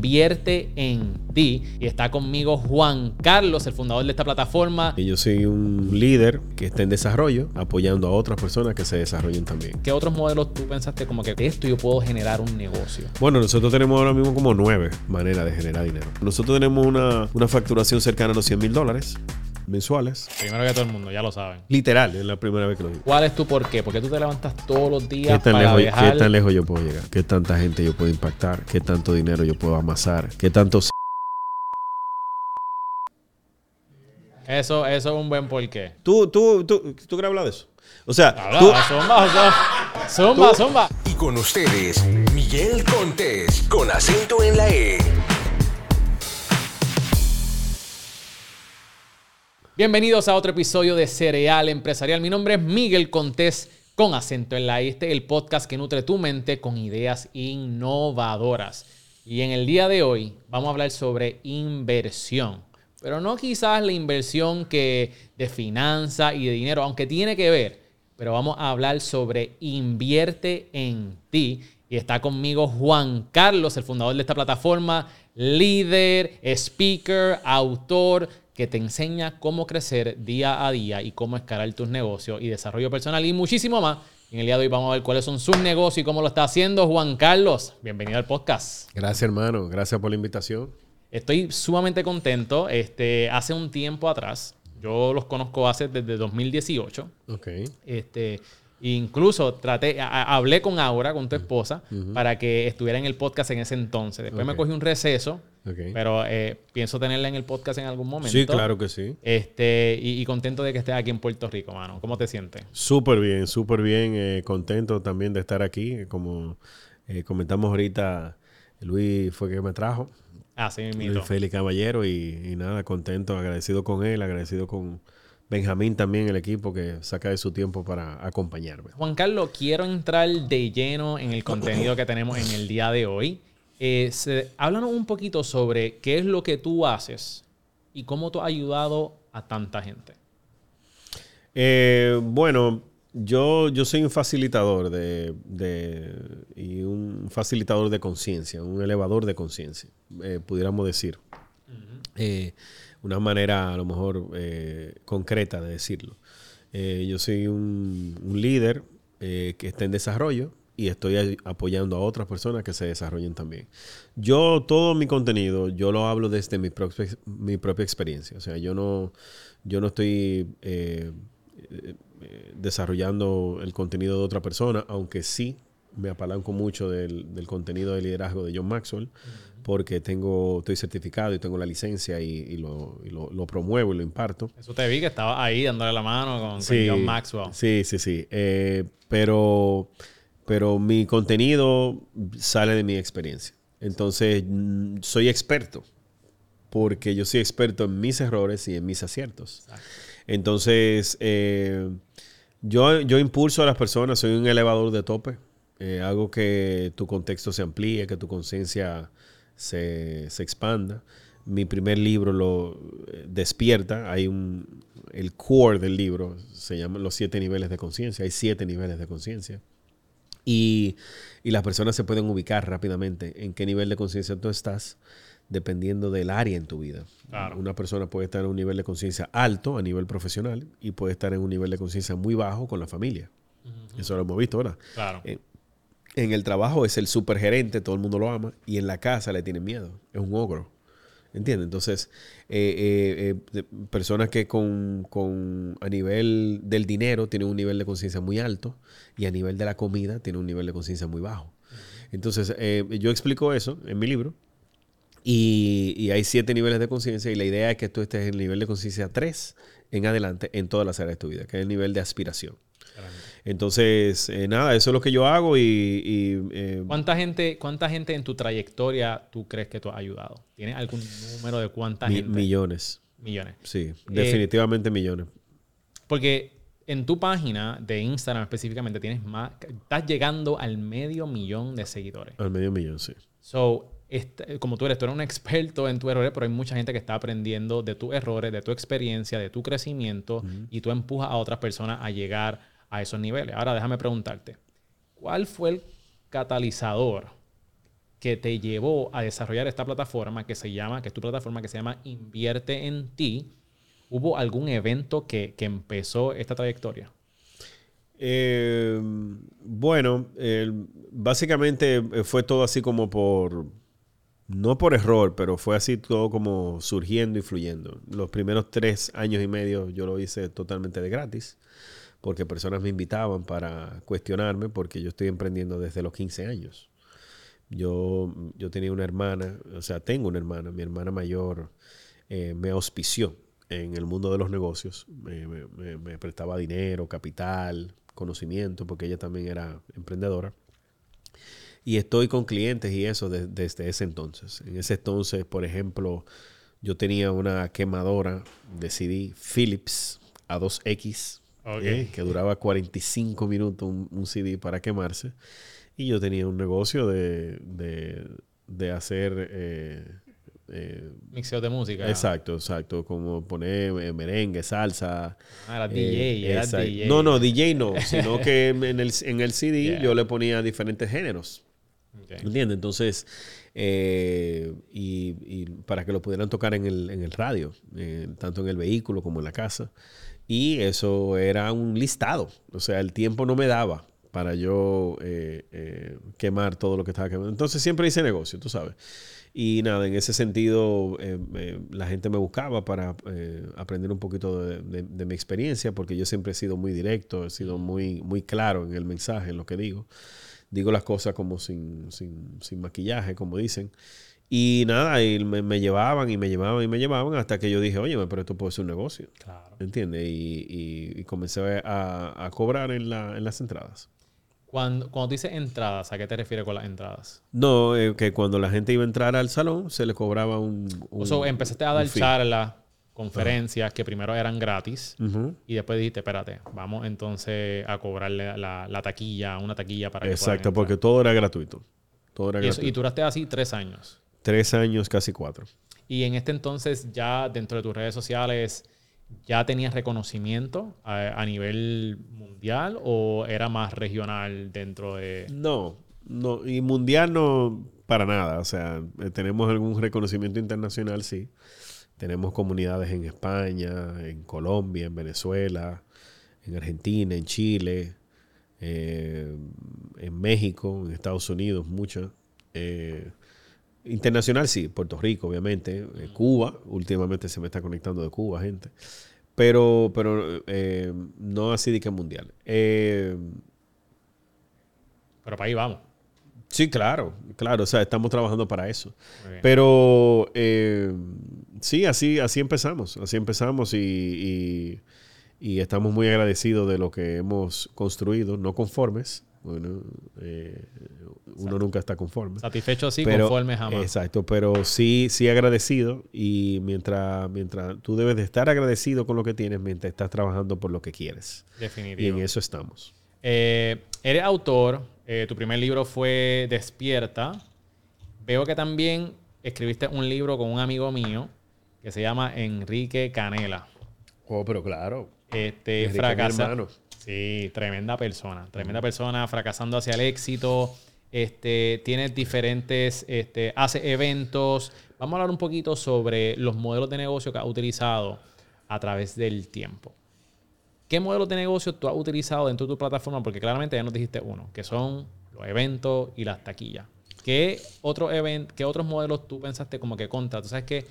invierte en ti. Y está conmigo Juan Carlos, el fundador de esta plataforma. Y yo soy un líder que está en desarrollo, apoyando a otras personas que se desarrollen también. ¿Qué otros modelos tú pensaste como que de esto yo puedo generar un negocio? Bueno, nosotros tenemos ahora mismo como nueve maneras de generar dinero. Nosotros tenemos una, una facturación cercana a los 100 mil dólares mensuales. Primero que todo el mundo, ya lo saben. Literal, es la primera vez que lo digo. ¿Cuál es tu por qué? Porque tú te levantas todos los ¿Qué días tan, para lejos, viajar. ¿Qué tan lejos yo puedo llegar? ¿Qué tanta gente yo puedo impactar? ¿Qué tanto dinero yo puedo amasar? ¿Qué tanto Eso, eso es un buen porqué. ¿Tú, tú, tú, tú quieres hablar de eso? O sea, Habla, tú, zumba, zumba, zumba, zumba. Y con ustedes, Miguel Contés, con acento en la E. Bienvenidos a otro episodio de Cereal Empresarial. Mi nombre es Miguel Contés con acento en la. Este es el podcast que nutre tu mente con ideas innovadoras. Y en el día de hoy vamos a hablar sobre inversión. Pero no quizás la inversión que de finanzas y de dinero, aunque tiene que ver. Pero vamos a hablar sobre invierte en ti. Y está conmigo Juan Carlos, el fundador de esta plataforma, líder, speaker, autor, que te enseña cómo crecer día a día y cómo escalar tus negocios y desarrollo personal y muchísimo más. En el día de hoy vamos a ver cuáles son sus negocios y cómo lo está haciendo Juan Carlos. Bienvenido al podcast. Gracias, hermano. Gracias por la invitación. Estoy sumamente contento. Este, hace un tiempo atrás, yo los conozco hace desde 2018. Ok. Este, incluso traté, a- hablé con Aura, con tu esposa, para que estuviera en el podcast en ese entonces. Después me cogí un receso, pero eh, pienso tenerla en el podcast en algún momento. Sí, claro que sí. Este, y, y contento de que estés aquí en Puerto Rico, mano. ¿Cómo te sientes? Súper bien, súper bien. eh, contento también de estar aquí. Como eh, comentamos ahorita, Luis fue que me trajo. Así mismo. Luis Félix Caballero. Y, y nada, contento, agradecido con él, agradecido con Benjamín también, el equipo que saca de su tiempo para acompañarme. Juan Carlos, quiero entrar de lleno en el contenido que tenemos en el día de hoy. Eh, se- háblanos un poquito sobre qué es lo que tú haces y cómo tú has ayudado a tanta gente. Eh, bueno, yo, yo soy un facilitador de, de- y un facilitador de conciencia, un elevador de conciencia, eh, pudiéramos decir. Una manera a lo mejor eh, concreta de decirlo. Eh, yo soy un, líder eh, que está en desarrollo y estoy apoyando a otras personas que se desarrollen también. Yo todo mi contenido, yo lo hablo desde mi, propia- experiencia. O sea, yo no, yo no estoy desarrollando el contenido de otra persona, aunque sí me apalanco mucho del contenido de liderazgo de John Maxwell, porque tengo, estoy certificado y tengo la licencia y, y lo, y lo- lo promuevo y lo imparto. Eso te vi que estabas ahí dándole la mano con, John Maxwell. Sí, sí, sí. Eh, pero, pero mi contenido sale de mi experiencia. Entonces, mm, soy experto. Porque yo soy experto en mis errores y en mis aciertos. Entonces, eh, yo, yo impulso a las personas, soy un elevador de tope. Eh, hago que tu contexto se amplíe, que tu conciencia se, se expanda. Mi primer libro lo eh, despierta. Hay un. El core del libro se llama Los siete niveles de conciencia. Hay siete niveles de conciencia. Y, y las personas se pueden ubicar rápidamente en qué nivel de conciencia tú estás, dependiendo del área en tu vida. Claro. Una persona puede estar en un nivel de conciencia alto a nivel profesional y puede estar en un nivel de conciencia muy bajo con la familia. Eso lo hemos visto, ¿verdad? Claro. Eh, en el trabajo es el supergerente, todo el mundo lo ama, y en la casa le tienen miedo. Es un ogro. ¿Entiendes? Entonces, eh, eh, eh, personas que con, con- a nivel del dinero tienen un nivel de conciencia muy alto y a nivel de la comida tienen un nivel de conciencia muy bajo. Entonces, eh, yo explico eso en mi libro y, y hay siete niveles de conciencia y la idea es que tú estés en el nivel de conciencia 3 en adelante en todas las áreas de tu vida, que es el nivel de aspiración. Entonces, eh, nada, eso es lo que yo hago y... y, eh, ¿Cuánta gente, ¿Cuánta gente en tu trayectoria tú crees que tú has ayudado? ¿Tienes algún número de cuánta mi- gente? millones. Millones. Sí, definitivamente millones. Porque en tu página de Instagram específicamente tienes más, estás llegando al medio millón de seguidores. Al medio millón, sí. So, esta- como tú eres, tú eres un experto en tus errores, pero hay mucha gente que está aprendiendo de tus errores, de tu experiencia, de tu crecimiento, y tú empujas a otras personas a llegar a esos niveles. Ahora déjame preguntarte, ¿cuál fue el catalizador que te llevó a desarrollar esta plataforma que se llama, que es tu plataforma que se llama Invierte en ti? ¿Hubo algún evento que, que empezó esta trayectoria? Eh, bueno, básicamente eh, fue todo así como por, no por error, pero fue así todo como surgiendo y fluyendo. Los primeros tres años y medio yo lo hice totalmente de gratis, porque personas me invitaban para cuestionarme, porque yo estoy emprendiendo desde los 15 años. Yo, yo tenía una hermana, o sea, tengo una hermana, mi hermana mayor eh, me auspició en el mundo de los negocios, me, prestaba dinero, capital, conocimiento, porque ella también era emprendedora. Y estoy con clientes y eso de- desde ese entonces. En ese entonces, por ejemplo, yo tenía una quemadora de CD Philips A2X, Eh, que duraba 45 minutos un, un CD para quemarse. Y yo tenía un negocio de, de, de hacer... eh, eh, Mixeo de música. Exacto, exacto. Como poner eh, merengue, salsa. Ah, era eh, DJ, era exacto. DJ. No, no, DJ no, sino que en el, en el CD Yeah. yo le ponía diferentes géneros. Ok. ¿Entiendes? Entonces, eh, y, y para que lo pudieran tocar en el, en el radio, tanto en el vehículo como en la casa. Y eso era un listado. O sea, el tiempo no me daba para yo eh, eh, quemar todo lo que estaba quemando. Entonces siempre hice negocio, tú sabes. Y nada, en ese sentido, eh, la gente me buscaba para aprender un poquito de, de- de mi experiencia, porque yo siempre he sido muy directo, he sido muy, muy claro en el mensaje, en lo que digo. Digo las cosas como sin, sin, sin maquillaje, como dicen. Y nada, y me, me llevaban y me llevaban y me llevaban hasta que yo dije, oye, pero esto puede ser un negocio. Claro. ¿Entiendes? Y, y- y comencé a, a cobrar en, la, en las entradas. Cuando, cuando tú dices entradas, ¿a qué te refieres con las entradas? No, eh, que cuando la gente iba a entrar al salón, se le cobraba un. un O sea, empezaste a dar charlas, conferencias que primero eran gratis y después dijiste, espérate, vamos entonces a cobrarle la, la taquilla, una taquilla para Exacto, porque todo era gratuito. Todo era eso- gratuito. y duraste así tres años. Tres años, casi cuatro. Y en este entonces ya dentro de tus redes sociales ya tenías reconocimiento a, a nivel mundial o era más regional dentro de... No, no, y mundial no para nada. O sea, eh, tenemos algún reconocimiento internacional, sí. Tenemos comunidades en España, en Colombia, en Venezuela, en Argentina, en Chile, eh, en México, en Estados Unidos, muchas. Eh, internacional, sí, Puerto Rico, obviamente. eh, Cuba, últimamente se me está conectando de Cuba, gente. Pero, pero eh, no así de que mundial. Eh, Pero para ahí vamos. Sí, claro, claro, o sea, estamos trabajando para eso. Pero sí, así, así empezamos, así empezamos y, y- y estamos muy agradecidos de lo que hemos construido, no conformes. Bueno, eh, uno nunca está conforme. Satisfecho así, Pero- conforme jamás. Exacto, pero sí, sí agradecido y mientras, mientras tú debes de estar agradecido con lo que tienes mientras estás trabajando por lo que quieres. Y Definitivo. en eso estamos. Eh, eres autor, eh, tu primer libro fue Despierta. Veo que también escribiste un libro con un amigo mío que se llama Enrique Canela. Oh, pero claro. Este, fracasa-. Sí, tremenda persona. Tremenda persona, fracasando hacia el éxito. Este, tiene diferentes, este, hace eventos. Vamos a hablar un poquito sobre los modelos de negocio que ha utilizado a través del tiempo. ¿Qué modelos de negocio tú has utilizado dentro de tu plataforma? Porque claramente ya nos dijiste uno, que son los eventos y las taquillas. ¿Qué, otro event, ¿Qué otros modelos tú pensaste como que contra? Tú sabes que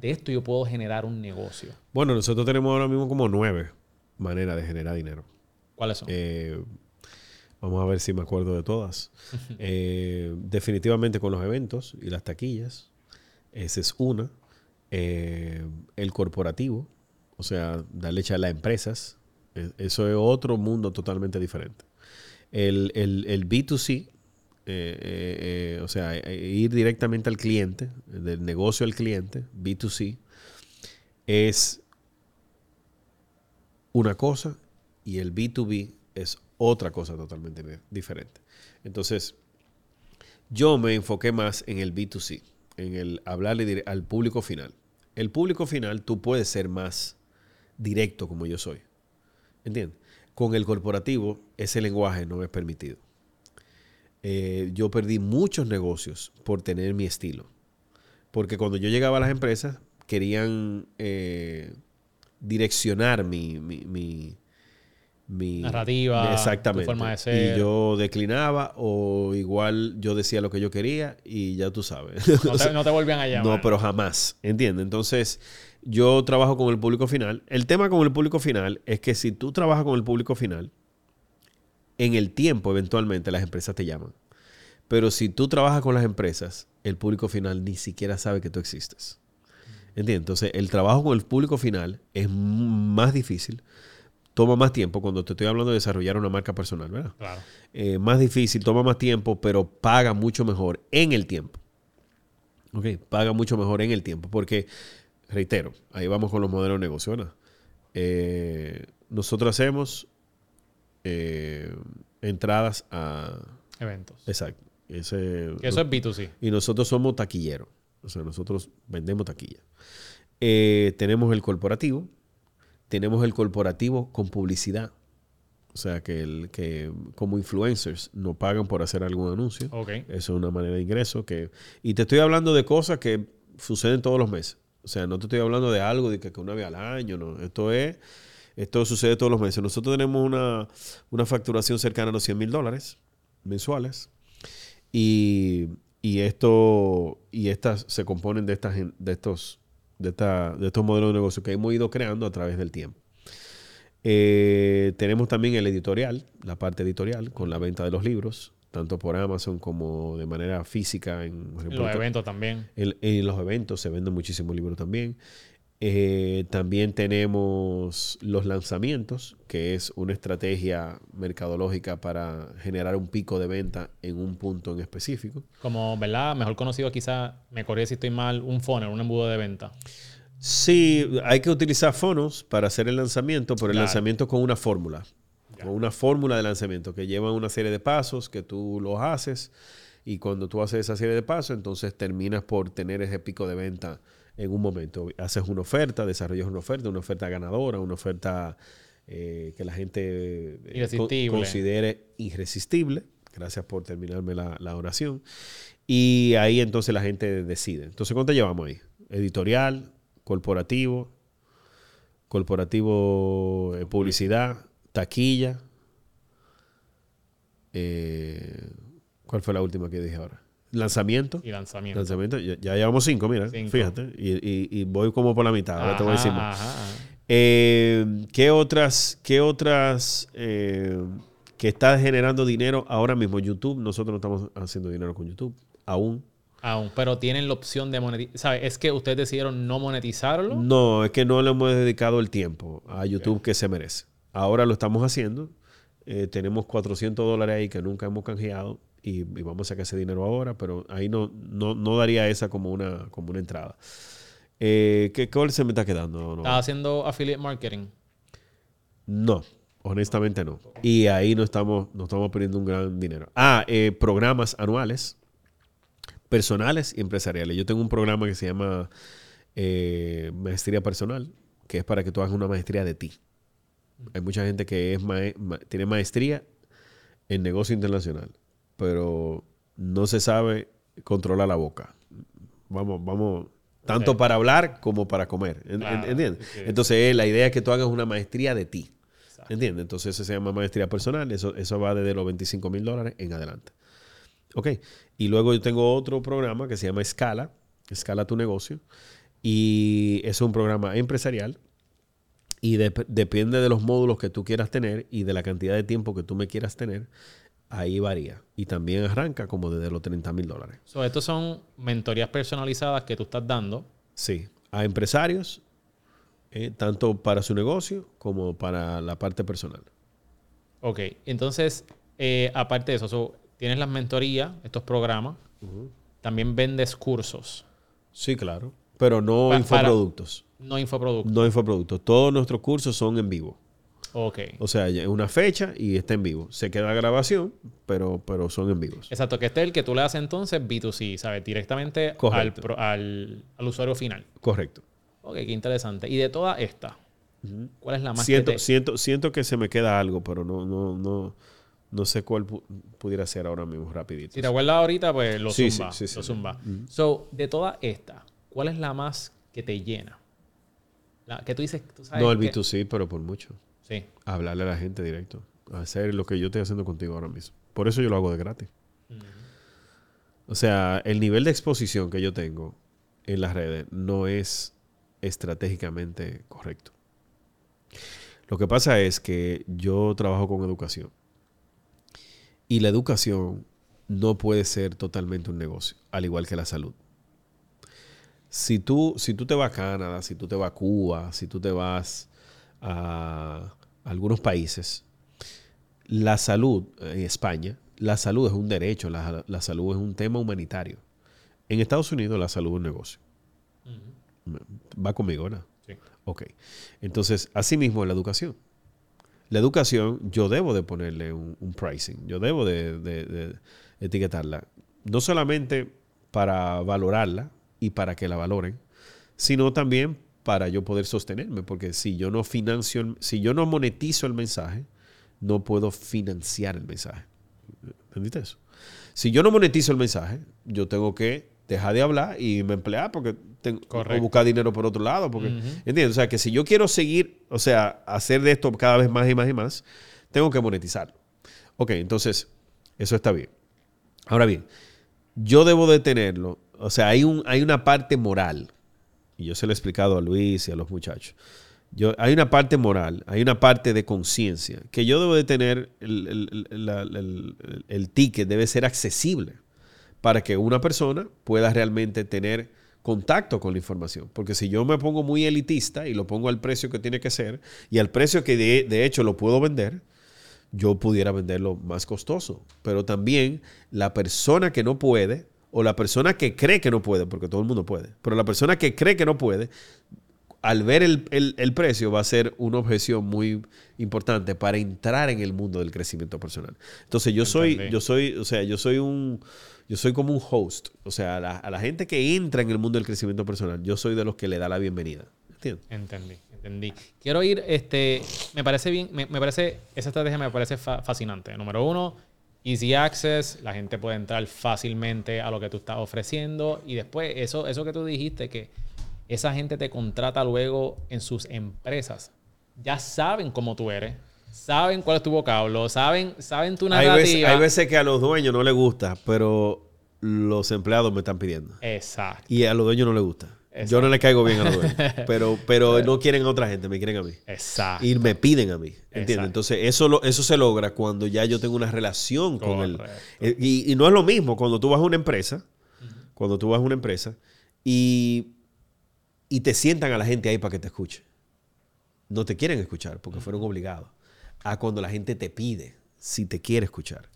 de esto yo puedo generar un negocio. Bueno, nosotros tenemos ahora mismo como nueve maneras de generar dinero. ¿Cuáles son? Eh, vamos a ver si me acuerdo de todas. Eh, definitivamente con los eventos y las taquillas. Esa es una. Eh, el corporativo, o sea, darle charla a empresas. Eh, Eso es otro mundo totalmente diferente. El, el- el B2C, eh, eh, eh, o sea, eh, ir directamente al cliente, del negocio al cliente, B2C, es una cosa y el B2B es otra cosa totalmente di- diferente. Entonces, yo me enfoqué más en el B2C, en el hablarle al público final. El público final tú puedes ser más directo como yo soy. ¿Entiendes? Con el corporativo ese lenguaje no es permitido. eh, yo perdí muchos negocios por tener mi estilo. Porque cuando yo llegaba a las empresas, querían eh, direccionar mi, mi, mi- Narrativa, exactamente. tu forma de ser. Y yo declinaba o igual yo decía lo que yo quería y ya tú sabes. No te, no te volvían a llamar. No, pero jamás, ¿entiendes? Entonces, yo trabajo con el público final. El tema con el público final es que si tú trabajas con el público final, en el tiempo eventualmente las empresas te llaman. Pero si tú trabajas con las empresas, el público final ni siquiera sabe que tú existes. ¿Entiendes? Entonces, el trabajo con el público final es más difícil, toma más tiempo cuando te estoy hablando de desarrollar una marca personal, ¿verdad? Claro. eh, más difícil, toma más tiempo, pero paga mucho mejor en el tiempo. Ok, paga mucho mejor en el tiempo, porque, reitero, ahí vamos con los modelos de negocio. ¿verdad? Eh, nosotros hacemos eh, entradas a... Eventos. Exacto. Ese, eso es B2C. y nosotros somos taquilleros. O sea, nosotros vendemos taquilla. Eh, tenemos el corporativo. Tenemos el corporativo con publicidad. O sea, que, el, que como influencers nos pagan por hacer algún anuncio. Eso es una manera de ingreso. Que, y te estoy hablando de cosas que suceden todos los meses. O sea, no te estoy hablando de algo de que, que una vez al año. No. Esto es... Esto sucede todos los meses. Nosotros tenemos una, una facturación cercana a los 100 mil dólares mensuales. Y, y esto y estas se componen de estas de estos de, esta- de estos modelos de negocio que hemos ido creando a través del tiempo. Eh, tenemos también el editorial, la parte editorial, con la venta de los libros, tanto por Amazon como de manera física en Los eventos también. en, en los eventos se venden muchísimos libros también. Eh, también tenemos los lanzamientos, que es una estrategia mercadológica para generar un pico de venta en un punto en específico. Como, ¿verdad? Mejor conocido quizá, me corrí si estoy mal, un funnel, un embudo de venta. Sí, hay que utilizar fonos para hacer el lanzamiento, pero el Claro. lanzamiento con una fórmula. Con una fórmula de lanzamiento que lleva una serie de pasos que tú los haces y cuando tú haces esa serie de pasos, entonces terminas por tener ese pico de venta en un momento. Haces una oferta, desarrollas una oferta, una oferta ganadora, una oferta eh, que la gente eh, considere irresistible. Gracias por terminarme la, la oración. Y ahí entonces la gente decide. Entonces, ¿cuánto llevamos ahí? Editorial, corporativo, corporativo, eh, publicidad, taquilla. eh, ¿Cuál fue la última que dije ahora? Lanzamiento. Y lanzamiento. Lanzamiento. Ya, ya llevamos cinco, mira. Cinco. Fíjate. Y, y- y voy como por la mitad. Ahora te voy a decir más. Ajá, ajá. Eh, ¿Qué otras, qué otras eh, que está generando dinero ahora mismo? YouTube, nosotros no estamos haciendo dinero con YouTube aún. Aún, pero tienen la opción de monetizar. ¿Sabes? Es que ustedes decidieron no monetizarlo. No, es que no le hemos dedicado el tiempo a YouTube que se merece. Ahora lo estamos haciendo. Eh, tenemos 400 dólares ahí que nunca hemos canjeado y, y vamos a sacar ese dinero ahora, pero ahí no, no, no daría esa como una, como una entrada. Eh, ¿qué, ¿Cuál se me está quedando? No. Estás haciendo affiliate marketing. No, honestamente no. Y ahí no estamos, no estamos perdiendo un gran dinero. Ah, eh, programas anuales, personales y empresariales. Yo tengo un programa que se llama eh, Maestría Personal, que es para que tú hagas una maestría de ti. Hay mucha gente que es ma- tiene maestría en negocio internacional, pero no se sabe controlar la boca. Vamos, vamos, tanto para hablar como para comer. ¿en- en- Claro, ¿Entiendes? Entonces, eh, la idea es que tú hagas una maestría de ti. Exacto. ¿Entiendes? Entonces, eso se llama maestría personal. Eso, eso va desde los 25 mil dólares en adelante. Ok. Y luego yo tengo otro programa que se llama Escala. Escala tu negocio. Y es un programa empresarial. Y dep- depende de los módulos que tú quieras tener y de la cantidad de tiempo que tú me quieras tener. Ahí varía. Y también arranca como desde los 30 mil dólares. So, estos son mentorías personalizadas que tú estás dando. Sí. A empresarios, eh, tanto para su negocio como para la parte personal. Ok. Entonces, eh, aparte de eso, so, tienes las mentorías, estos programas. También vendes cursos. Sí, claro. Pero no Pa- infoproductos. No infoproductos. No infoproductos. Todos nuestros cursos son en vivo. Ok. O sea, es una fecha y está en vivo. Se queda grabación, pero, pero son en vivos. Exacto, que este es el que tú le haces entonces B2C, ¿sabes? Directamente al, pro- al, al usuario final. Correcto. Ok, qué interesante. Y de todas estas, ¿cuál es la más que Siento, te- siento, siento que se me queda algo, pero no, no, no, No sé cuál pu- pudiera ser ahora mismo, rapidito. Si te acuerdas ahorita, pues lo Sí, zumba. sí, sí, lo zumba. So, de todas estas, ¿cuál es la más que te llena? La que tú dices, tú sabes No el que- B2C, pero por mucho. Sí. Hablarle a la gente directo. Hacer lo que yo estoy haciendo contigo ahora mismo. Por eso yo lo hago de gratis. O sea, el nivel de exposición que yo tengo en las redes no es estratégicamente correcto. Lo que pasa es que yo trabajo con educación. Y la educación no puede ser totalmente un negocio, al igual que la salud. Si tú, si tú te vas a Canadá, si tú te vas a Cuba, si tú te vas a algunos países, la salud en España, la salud es un derecho, la, la salud es un tema humanitario. En Estados Unidos la salud es un negocio. Va conmigo, ¿verdad? Sí. Ok. Entonces, asimismo la educación. La educación, yo debo de ponerle un, un pricing, yo debo de, de- de etiquetarla, no solamente para valorarla y para que la valoren, sino también para yo poder sostenerme, porque si yo no financio, el- si yo no monetizo el mensaje, no puedo financiar el mensaje. ¿Entendiste eso? Si yo no monetizo el mensaje, yo tengo que dejar de hablar y me emplear porque tengo o buscar dinero por otro lado. Porque, ¿Entiendes? O sea, que si yo quiero seguir, o sea, hacer de esto cada vez más y más y más, tengo que monetizarlo. Ok, entonces, eso está bien. Ahora bien, yo debo de tenerlo. O sea, hay, un, hay una parte moral. Y yo se lo he explicado a Luis y a los muchachos. Yo, hay una parte moral, hay una parte de conciencia, que yo debo de tener, el, el- el- el ticket debe ser accesible para que una persona pueda realmente tener contacto con la información. Porque si yo me pongo muy elitista y lo pongo al precio que tiene que ser y al precio que de, de hecho lo puedo vender, yo pudiera venderlo más costoso. Pero también la persona que no puede o la persona que cree que no puede, porque todo el mundo puede, pero la persona que cree que no puede, al ver el, el- el precio va a ser una objeción muy importante para entrar en el mundo del crecimiento personal. Entonces yo soy, yo soy, o sea, yo soy un, yo soy como un host. O sea, a la, a la gente que entra en el mundo del crecimiento personal, yo soy de los que le da la bienvenida. ¿Entiendes? Entendí, entendí. Quiero ir, este, me parece bien, me, me parece, esa estrategia me parece fa- fascinante. Número uno, easy access, la gente puede entrar fácilmente a lo que tú estás ofreciendo y después eso, eso que tú dijiste, que esa gente te contrata luego en sus empresas. Ya saben cómo tú eres, saben cuál es tu vocablo, saben, saben tu Hay narrativa. veces, hay veces que a los dueños no les gusta, pero los empleados me están pidiendo. Exacto. Y a los dueños no les gusta. Yo Exacto. no le caigo bien a los dueños. pero, pero no quieren a otra gente, me quieren a mí. Exacto. Y me piden a mí. ¿Entiendes? Exacto. Entonces, eso, lo- eso se logra cuando ya yo tengo una relación con él. Correcto. Y, y no es lo mismo cuando tú vas a una empresa, cuando tú vas a una empresa y, y te sientan a la gente ahí para que te escuche. No te quieren escuchar porque fueron obligados. A cuando la gente te pide si te quiere escuchar.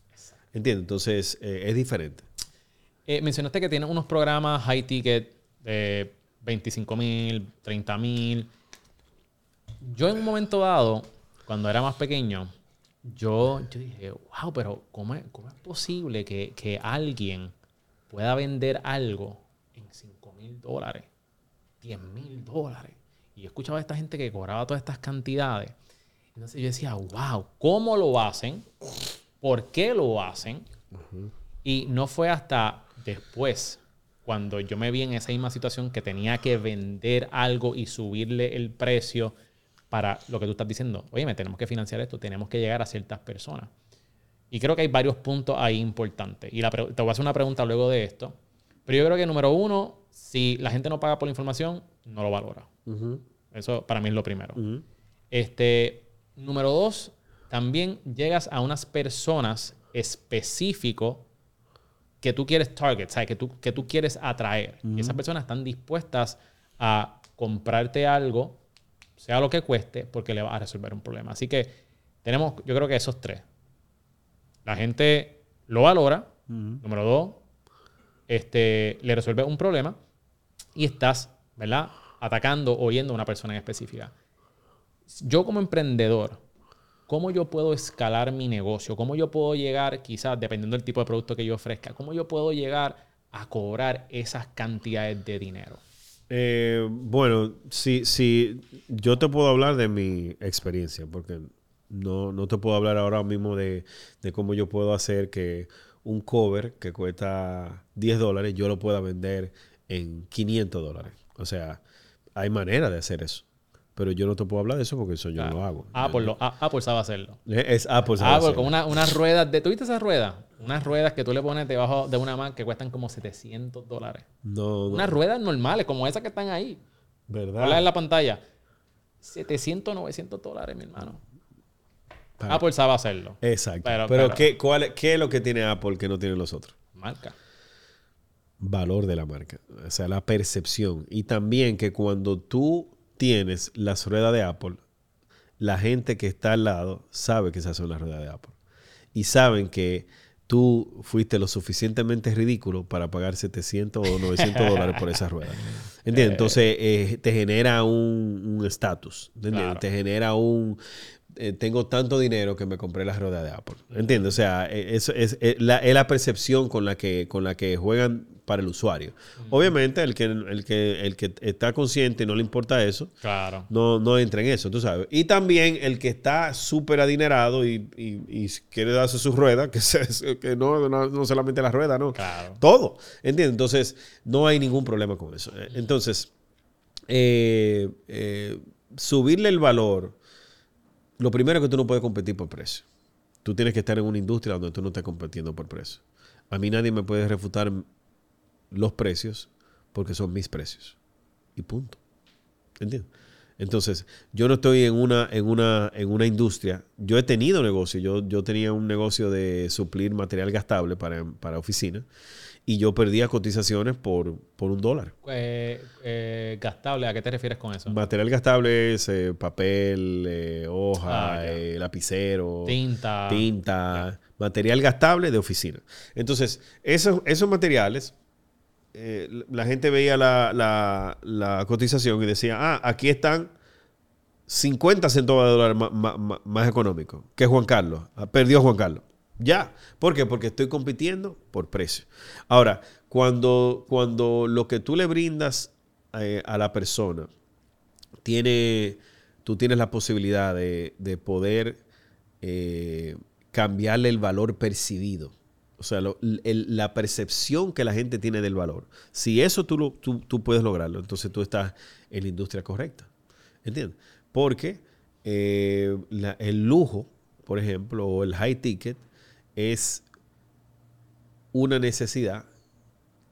¿Entiendes? Entonces, eh, es diferente. Eh, mencionaste que tienes unos programas high ticket de 25 mil, 30 mil. Yo en un momento dado, cuando era más pequeño, yo, yo dije, wow, pero ¿cómo es, cómo es posible que, que alguien pueda vender algo en 5 mil dólares, 10 mil dólares? Y yo escuchaba a esta gente que cobraba todas estas cantidades. Entonces yo decía, wow, ¿cómo lo hacen? ¿Por qué lo hacen? Y no fue hasta después, cuando yo me vi en esa misma situación que tenía que vender algo y subirle el precio para lo que tú estás diciendo. Oye, me tenemos que financiar esto, tenemos que llegar a ciertas personas. Y creo que hay varios puntos ahí importantes. Y la te voy a hacer una pregunta luego de esto. Pero yo creo que número uno, si la gente no paga por la información, no lo valora. Eso para mí es lo primero. Este, número dos, también llegas a unas personas específicos que tú quieres target, ¿sabes? Que, tú, que tú quieres atraer. Y esas personas están dispuestas a comprarte algo, sea lo que cueste, porque le va a resolver un problema. Así que tenemos, yo creo que esos tres. La gente lo valora. Número dos, este, le resuelve un problema y estás, ¿verdad? Atacando o yendo a una persona en específica. Yo como emprendedor, ¿cómo yo puedo escalar mi negocio? ¿Cómo yo puedo llegar, quizás dependiendo del tipo de producto que yo ofrezca, cómo yo puedo llegar a cobrar esas cantidades de dinero? Eh, bueno, si, si yo te puedo hablar de mi experiencia, porque No, no te puedo hablar ahora mismo de, de cómo yo puedo hacer que un cover que cuesta 10 dólares, yo lo pueda vender en 500 dólares. O sea, hay manera de hacer eso. Pero yo no te puedo hablar de eso porque eso yo no lo hago. Apple, lo- a- Apple sabe hacerlo. Es Apple. sabe Apple hacerlo. con una- unas ruedas de... ¿Tuviste esas ruedas? Unas ruedas que tú le pones debajo de una Mac que cuestan como 700 dólares. No, no. Unas ruedas normales, como esas que están ahí. ¿Verdad? Ponlas en la pantalla. 700, 900 dólares, mi hermano. Apple sabe hacerlo. Exacto. Pero- Pero, pero- ¿qué, cuál, ¿qué es lo que tiene Apple que no tienen los otros? Marca. valor de la marca, o sea, la percepción. Y también que cuando tú tienes las ruedas de Apple, la gente que está al lado sabe que esas son las ruedas de Apple. Y saben que tú fuiste lo suficientemente ridículo para pagar 700 o 900 dólares por esas ruedas. ¿Entiendes? Entonces eh, te genera un estatus. ¿entiendes? Claro. Te genera un... eh, tengo tanto dinero que me compré las ruedas de Apple. ¿Entiendes? O sea, eh, es, eh, la, es la percepción con la que, con la que juegan para el usuario. Obviamente, el que, el, que, el que está consciente y no le importa eso, Claro. no, no entra en eso, tú sabes. Y también el que está súper adinerado y, y- y quiere darse sus ruedas, que, se- que no, no, no solamente las ruedas, no. Claro. Todo. ¿Entiendes? Entonces, no hay ningún problema con eso. Entonces, eh, eh, subirle el valor, lo primero es que tú no puedes competir por precio. Tú tienes que estar en una industria donde tú no estés compitiendo por precio. A mí nadie me puede refutar los precios porque son mis precios. Y punto. ¿Entiendes? Entonces, yo no estoy en una, en una, en una industria. Yo he tenido negocio. Yo, yo tenía un negocio de suplir material gastable para, para oficina. Y yo perdía cotizaciones por, por un dólar. Eh, eh, gastable, ¿a qué te refieres con eso? Material gastable es eh, papel, hoja, Ah, lapicero, Tinta. tinta, material gastable de oficina. Entonces, esos, esos materiales, eh, la gente veía la, la- cotización y decía, ah, aquí están 50 centavos de dólar ma- más, económicos que Juan Carlos. Ah, Perdió Juan Carlos. Ya. ¿Por qué? Porque estoy compitiendo por precio. Ahora, cuando, cuando lo que tú le brindas eh, a la persona tiene, tú tienes la posibilidad de, de poder eh, cambiarle el valor percibido. O sea, lo- el- la percepción que la gente tiene del valor. Si eso tú, lo- tú, tú puedes lograrlo, entonces tú estás en la industria correcta. ¿Entiendes? Porque eh, la- el lujo, por ejemplo, o el high ticket, es una necesidad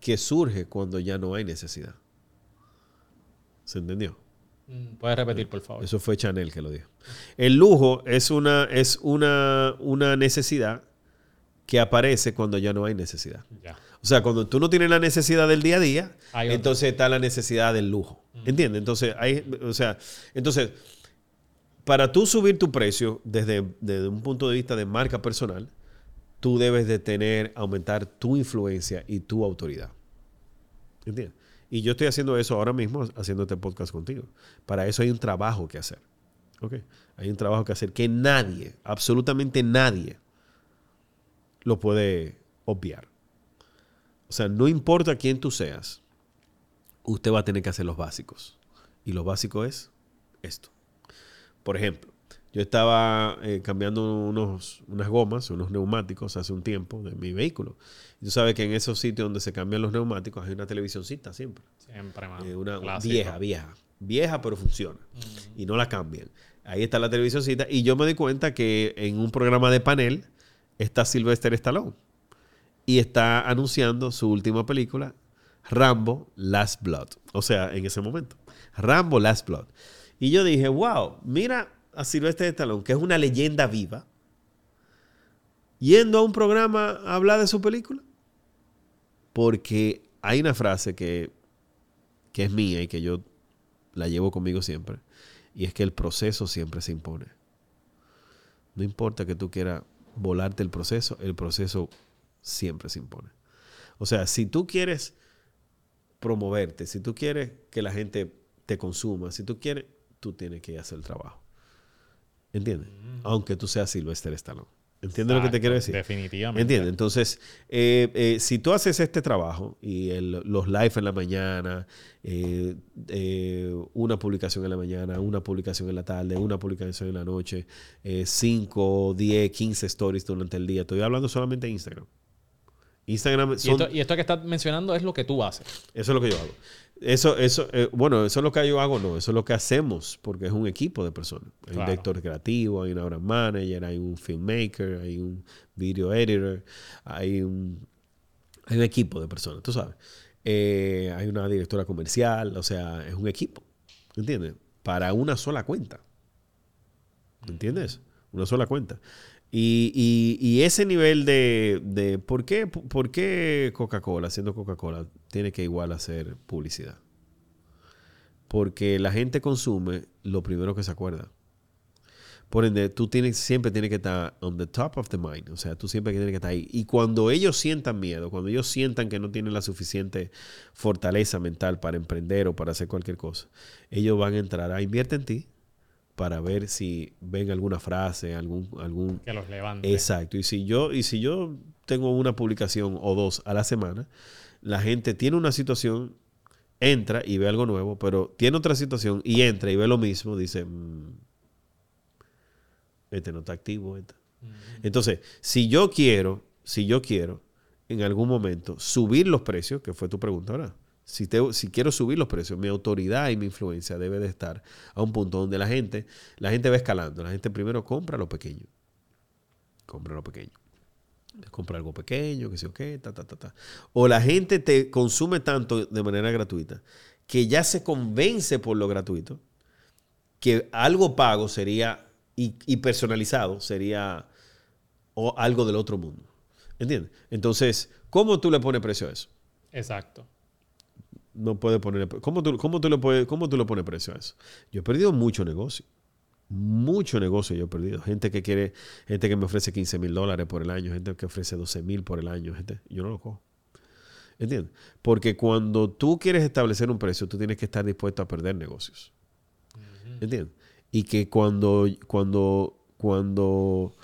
que surge cuando ya no hay necesidad. ¿Se entendió? Mm, Puedes repetir, por favor. Eso fue Chanel que lo dijo. El lujo es una, es una, una necesidad que aparece cuando ya no hay necesidad. Ya. O sea, cuando tú no tienes la necesidad del día a día, Hay otra. entonces está la necesidad del lujo. ¿Entiendes? Entonces, hay, o sea, entonces, para tú subir tu precio desde, desde un punto de vista de marca personal, tú debes de tener, aumentar tu influencia y tu autoridad. ¿Entiendes? Y yo estoy haciendo eso ahora mismo, haciendo este podcast contigo. Para eso hay un trabajo que hacer. ¿Ok? Hay un trabajo que hacer que nadie, absolutamente nadie, lo puede obviar. O sea, no importa quién tú seas, usted va a tener que hacer los básicos. Y lo básico es esto. Por ejemplo, yo estaba eh, cambiando unos, unas gomas, unos neumáticos hace un tiempo de mi vehículo. Y tú sabes que en esos sitios donde se cambian los neumáticos hay una televisioncita siempre. Siempre, mano. Eh, una Clásico. vieja, vieja. Vieja, pero funciona. Y no la cambian. Ahí está la televisioncita. Y yo me di cuenta que en un programa de panel está Sylvester Stallone. Y está anunciando su última película, Rambo Last Blood. O sea, en ese momento. Rambo Last Blood. Y yo dije, wow, mira a Sylvester Stallone, que es una leyenda viva, yendo a un programa a hablar de su película. Porque hay una frase que, que es mía y que yo la llevo conmigo siempre. Y es que el proceso siempre se impone. No importa que tú quieras volarte el proceso, el proceso siempre se impone. O sea, si tú quieres promoverte, si tú quieres que la gente te consuma, si tú quieres, tú tienes que hacer el trabajo. ¿Entiendes? Aunque tú seas Sylvester Stallone. ¿Entiendes lo que te quiero Exacto, decir? Definitivamente. ¿Entiendes? Entonces, eh, eh, si tú haces este trabajo y el- los live en la mañana, eh, una publicación en la mañana, una publicación en la tarde, una publicación en la noche, 5, 10, 15 stories durante el día, estoy hablando solamente de Instagram. Instagram Y son- esto, y esto que estás mencionando es lo que tú haces. eso es lo que yo hago. Eso, eso, eh, bueno, eso es lo que yo hago, no, eso es lo que hacemos, porque es un equipo de personas. Hay un director creativo, hay una brand manager, hay un filmmaker, hay un video editor, hay un, hay un equipo de personas, tú sabes. Eh, hay una directora comercial, o sea, es un equipo, ¿entiendes? Para una sola cuenta. ¿Entiendes? Una sola cuenta. Y, ese nivel de, de ¿por, qué, ¿por qué Coca-Cola, siendo Coca-Cola, tiene que igual hacer publicidad? Porque la gente consume lo primero que se acuerda. Por ende, tú tienes, siempre tienes que estar on the top of the mind. O sea, tú siempre tienes que estar ahí. Y cuando ellos sientan miedo, cuando ellos sientan que no tienen la suficiente fortaleza mental para emprender o para hacer cualquier cosa, ellos van a entrar a invierte en ti para ver si ven alguna frase, algún, algún Que los levante. Exacto. Y si yo, y si yo tengo una publicación o dos a la semana, la gente tiene una situación, entra y ve algo nuevo, pero tiene otra situación y entra y ve lo mismo, dice, "Mm, este no está activo. este". Entonces, si yo quiero, si yo quiero en algún momento subir los precios, que fue tu pregunta ahora, si, quiero subir los precios, mi autoridad y mi influencia debe de estar a un punto donde la gente, la gente va escalando. La gente primero compra lo pequeño. Compra lo pequeño. Compra algo pequeño, que sé yo qué, ta, ta, ta, ta. O la gente te consume tanto de manera gratuita que ya se convence por lo gratuito que algo pago sería y, y personalizado sería o algo del otro mundo. ¿Entiendes? Entonces, ¿cómo tú le pones precio a eso? Exacto. No puede poner. ¿Cómo tú, cómo, tú le puedes, ¿Cómo tú le pones precio a eso? Yo he perdido mucho negocio. Mucho negocio yo he perdido. Gente que quiere, gente que me ofrece 15 mil dólares por el año, gente que ofrece 12 mil por el año. Gente, yo no lo cojo. ¿Entiendes? Porque cuando tú quieres establecer un precio, tú tienes que estar dispuesto a perder negocios. ¿Entiendes? Y que cuando, cuando, cuando,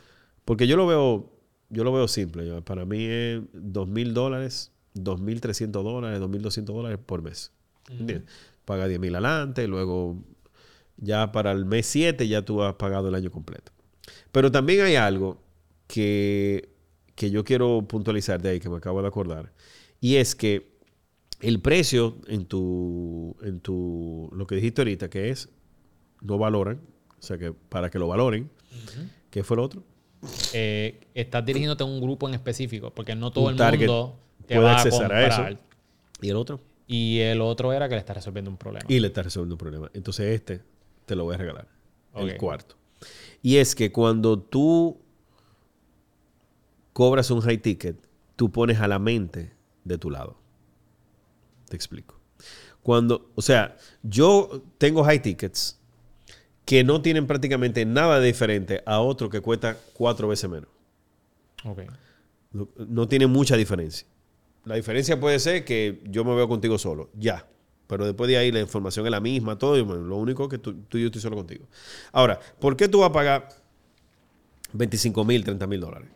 porque yo lo veo, yo lo veo simple. Para mí es dos mil dólares, dos mil trescientos dólares, dos mil doscientos dólares por mes. ¿Entiendes? Paga 10 mil adelante, luego ya para el mes 7 ya tú has pagado el año completo. Pero también hay algo que, que yo quiero puntualizar de ahí, que me acabo de acordar, y es que el precio en tu, en tu, lo que dijiste ahorita, que es, no valoran, o sea que para que lo valoren, ¿qué fue lo otro? Eh, estás dirigiéndote a un grupo en específico, porque no todo Un el target mundo te puede va a accesar a eso. ¿Y el otro? Y el otro era que le está resolviendo un problema. Y le está resolviendo un problema. Entonces este te lo voy a regalar. El cuarto. Y es que cuando tú cobras un high ticket, tú pones a la mente de tu lado. Te explico. Cuando, o sea, yo tengo high tickets que no tienen prácticamente nada diferente a otro que cuesta cuatro veces menos. Ok. No, no tiene mucha diferencia. La diferencia puede ser que yo me veo contigo solo, ya. Pero después de ahí la información es la misma, todo. lo único que tú, tú y yo estoy solo contigo. Ahora, ¿por qué tú vas a pagar 25 mil, 30 mil dólares?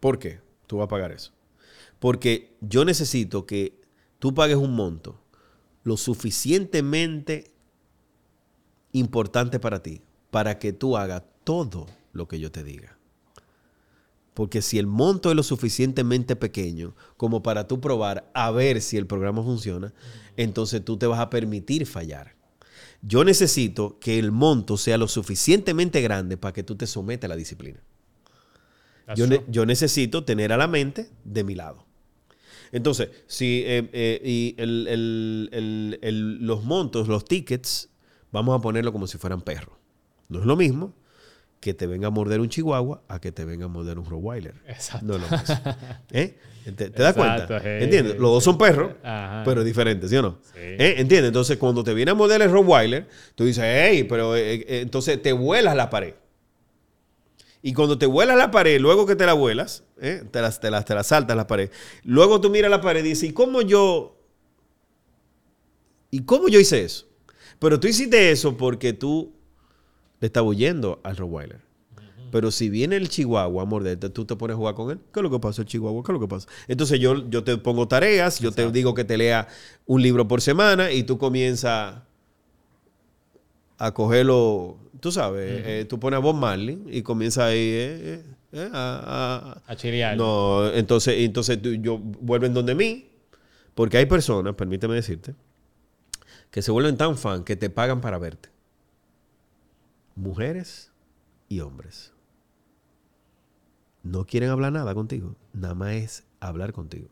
¿Por qué tú vas a pagar eso? Porque yo necesito que tú pagues un monto lo suficientemente importante para ti, para que tú hagas todo lo que yo te diga. Porque si el monto es lo suficientemente pequeño como para tú probar a ver si el programa funciona, entonces tú te vas a permitir fallar. Yo necesito que el monto sea lo suficientemente grande para que tú te sometas a la disciplina. Yo, ne- true. yo necesito tener a la mente de mi lado. Entonces, si eh, eh, y el- el- el- el- los montos, los tickets, vamos a ponerlo como si fueran perros. No es lo mismo que te venga a morder un chihuahua a que te venga a morder un Rottweiler. Exacto. No es lo mismo. ¿Eh? ¿Te, te das cuenta? sí, ¿Entiendes? Los dos son perros, Ajá. pero diferentes, ¿sí o no? Sí. ¿Eh? ¿Entiendes? Entonces, cuando te viene a morder el Rottweiler, tú dices, hey, pero eh, entonces te vuelas la pared. Y cuando te vuelas la pared, luego que te la vuelas, ¿eh? te, las, te, las, te las saltas la pared, luego tú miras la pared y dices, ¿y cómo yo? ¿Y cómo yo hice eso? Pero tú hiciste eso porque tú le estabas huyendo al Rottweiler. Pero si viene el chihuahua a morderte, tú te pones a jugar con él. ¿Qué es lo que pasa, el chihuahua? ¿Qué es lo que pasa? Entonces yo, yo te pongo tareas, yo te digo que te lea un libro por semana y tú comienzas a cogerlo, tú sabes, eh, tú pones a Bob Marley y comienzas ahí eh, eh, eh, a, a, A chilear. no, entonces, entonces tú- yo vuelven donde mí, porque hay personas, permíteme decirte, que se vuelven tan fan que te pagan para verte. Mujeres y hombres. No quieren hablar nada contigo, nada más es hablar contigo.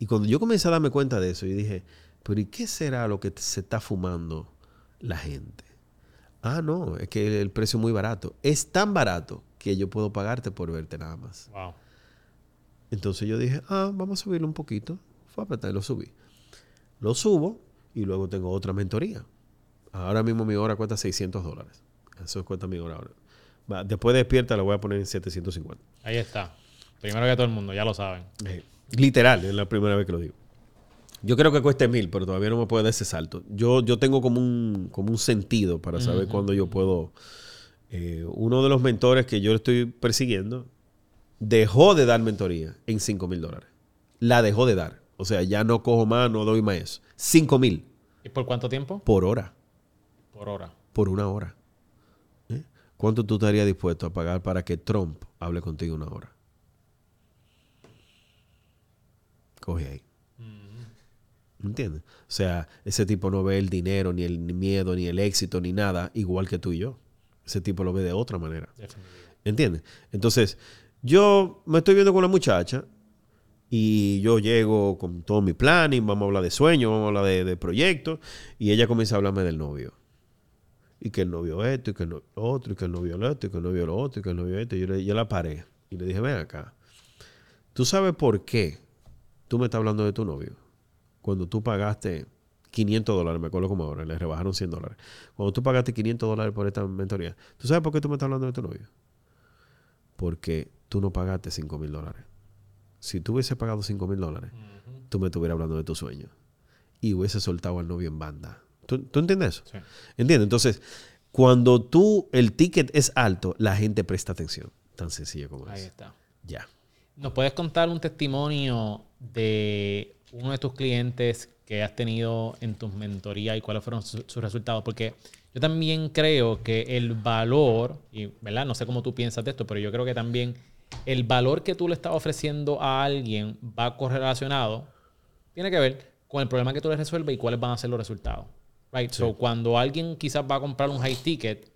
Y cuando yo comencé a darme cuenta de eso, yo dije, pero ¿y qué será lo que se está fumando la gente? Ah, no, es que el precio es muy barato. Es tan barato que yo puedo pagarte por verte nada más. Wow. Entonces yo dije, ah, vamos a subirlo un poquito. Fue a apretar y lo subí. Lo subo y luego tengo otra mentoría. Ahora mismo mi hora cuesta 600 dólares. Eso cuesta mi hora ahora. Va, después de despierta la voy a poner en 750. Ahí está. Primero que todo el mundo, ya lo saben. Eh, literal, es la primera vez que lo digo. Yo creo que cueste mil, pero todavía no me puedo dar ese salto. Yo, yo tengo como un, como un sentido para saber cuándo yo puedo. eh, uno de los mentores que yo estoy persiguiendo dejó de dar mentoría en 5 mil dólares. La dejó de dar. O sea, ya no cojo más, no doy más eso. 5 mil ¿Y por cuánto tiempo? por hora, Por hora. por una hora. ¿Eh? ¿Cuánto tú estarías dispuesto a pagar para que Trump hable contigo una hora? Coge ahí. ¿Entiendes? O sea, ese tipo no ve el dinero, ni el miedo, ni el éxito, ni nada, igual que tú y yo. Ese tipo lo ve de otra manera. ¿Entiendes? Entonces, yo me estoy viendo con la muchacha y yo llego con todo mi planning, vamos a hablar de sueños, vamos a hablar de, de proyectos, y ella comienza a hablarme del novio. Y que el novio esto, y que el novio lo otro, y que el novio lo otro, y que el novio lo otro, y que el novio esto. Y yo, le- yo la paré y le dije, ven acá. ¿Tú sabes por qué tú me estás hablando de tu novio? Cuando tú pagaste 500 dólares, me acuerdo como ahora, le rebajaron 100 dólares. Cuando tú pagaste 500 dólares por esta mentoría, ¿tú sabes por qué tú me estás hablando de tu novio? Porque tú no pagaste 5 mil dólares. Si tú hubieses pagado 5 mil dólares, tú me estuvieras hablando de tu sueño. Y hubiese soltado al novio en banda. ¿Tú, tú entiendes eso? Sí. ¿Entiendes? Entonces, cuando tú, el ticket es alto, la gente presta atención. Tan sencillo como Ahí es. está. Ya. ¿Nos puedes contar un testimonio de uno de tus clientes que has tenido en tus mentorías y cuáles fueron su- sus resultados? Porque yo también creo que el valor, y ¿verdad? No sé cómo tú piensas de esto, pero yo creo que también el valor que tú le estás ofreciendo a alguien va correlacionado, tiene que ver con el problema que tú le resuelves y cuáles van a ser los resultados. Right? So, cuando alguien quizás va a comprar un high ticket,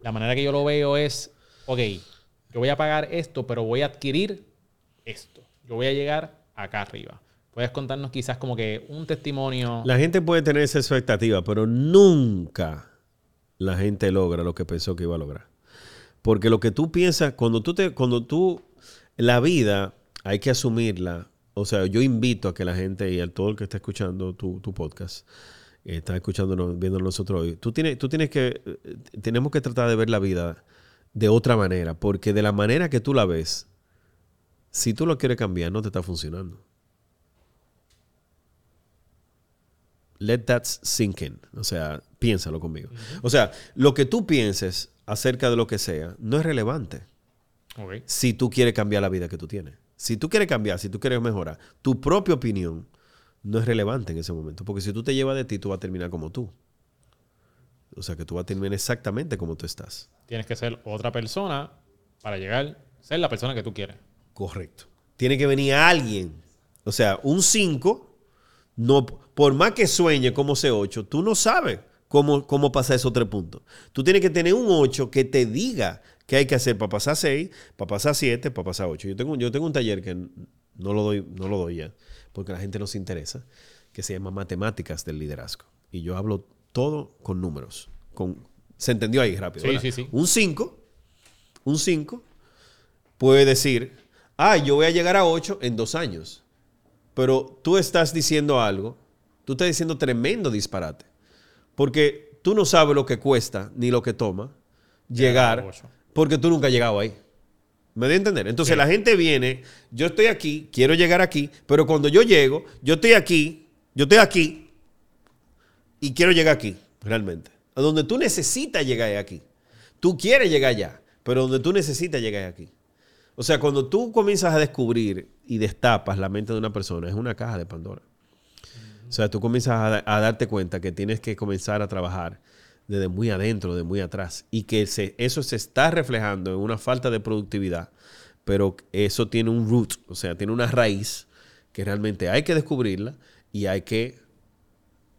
la manera que yo lo veo es, ok, yo voy a pagar esto, pero voy a adquirir esto. Yo voy a llegar acá arriba. Puedes contarnos quizás como que un testimonio. La gente puede tener esa expectativa, pero nunca la gente logra lo que pensó que iba a lograr. Porque lo que tú piensas, cuando tú te, cuando tú, la vida hay que asumirla. O sea, yo invito a que la gente y a todo el que está escuchando tu, tu podcast, está escuchándonos, viéndonos nosotros hoy, tú tienes, tú tienes que, eh, tenemos que tratar de ver la vida de otra manera, porque de la manera que tú la ves, si tú lo quieres cambiar, no te está funcionando. Let that sink in. O sea, piénsalo conmigo. O sea, lo que tú pienses acerca de lo que sea no es relevante si tú quieres cambiar la vida que tú tienes. Si tú quieres cambiar, si tú quieres mejorar, tu propia opinión no es relevante en ese momento. Porque si tú te llevas de ti, tú vas a terminar como tú. O sea, que tú vas a terminar exactamente como tú estás. Tienes que ser otra persona para llegar a ser la persona que tú quieres. Correcto. Tiene que venir alguien. O sea, un 5, no, por más que sueñe como ese 8, tú no sabes cómo, cómo pasar esos tres puntos. Tú tienes que tener un 8 que te diga qué hay que hacer para pasar 6, para pasar 7, para pasar 8. Yo tengo, yo tengo un taller que no lo, doy, no lo doy ya, porque a la gente no se interesa, que se llama Matemáticas del Liderazgo. Y yo hablo todo con números. Con, ¿Se entendió ahí rápido? Sí, sí, sí. Un 5, un 5 puede decir, ah, yo voy a llegar a 8 en dos años. Pero tú estás diciendo algo, tú estás diciendo tremendo disparate. Porque tú no sabes lo que cuesta ni lo que toma Llegar porque tú nunca has llegado ahí. ¿Me da a entender? Entonces la gente viene, yo estoy aquí, quiero llegar aquí, pero cuando yo llego, yo estoy aquí, yo estoy aquí y quiero llegar aquí, realmente. A donde tú necesitas llegar aquí. Tú quieres llegar allá, pero donde tú necesitas llegar aquí. O sea, cuando tú comienzas a descubrir y destapas la mente de una persona, es una caja de Pandora. O sea, tú comienzas a, a darte cuenta que tienes que comenzar a trabajar desde muy adentro, de muy atrás, y que se- eso se está reflejando en una falta de productividad, pero eso tiene un root, o sea, tiene una raíz que realmente hay que descubrirla y hay que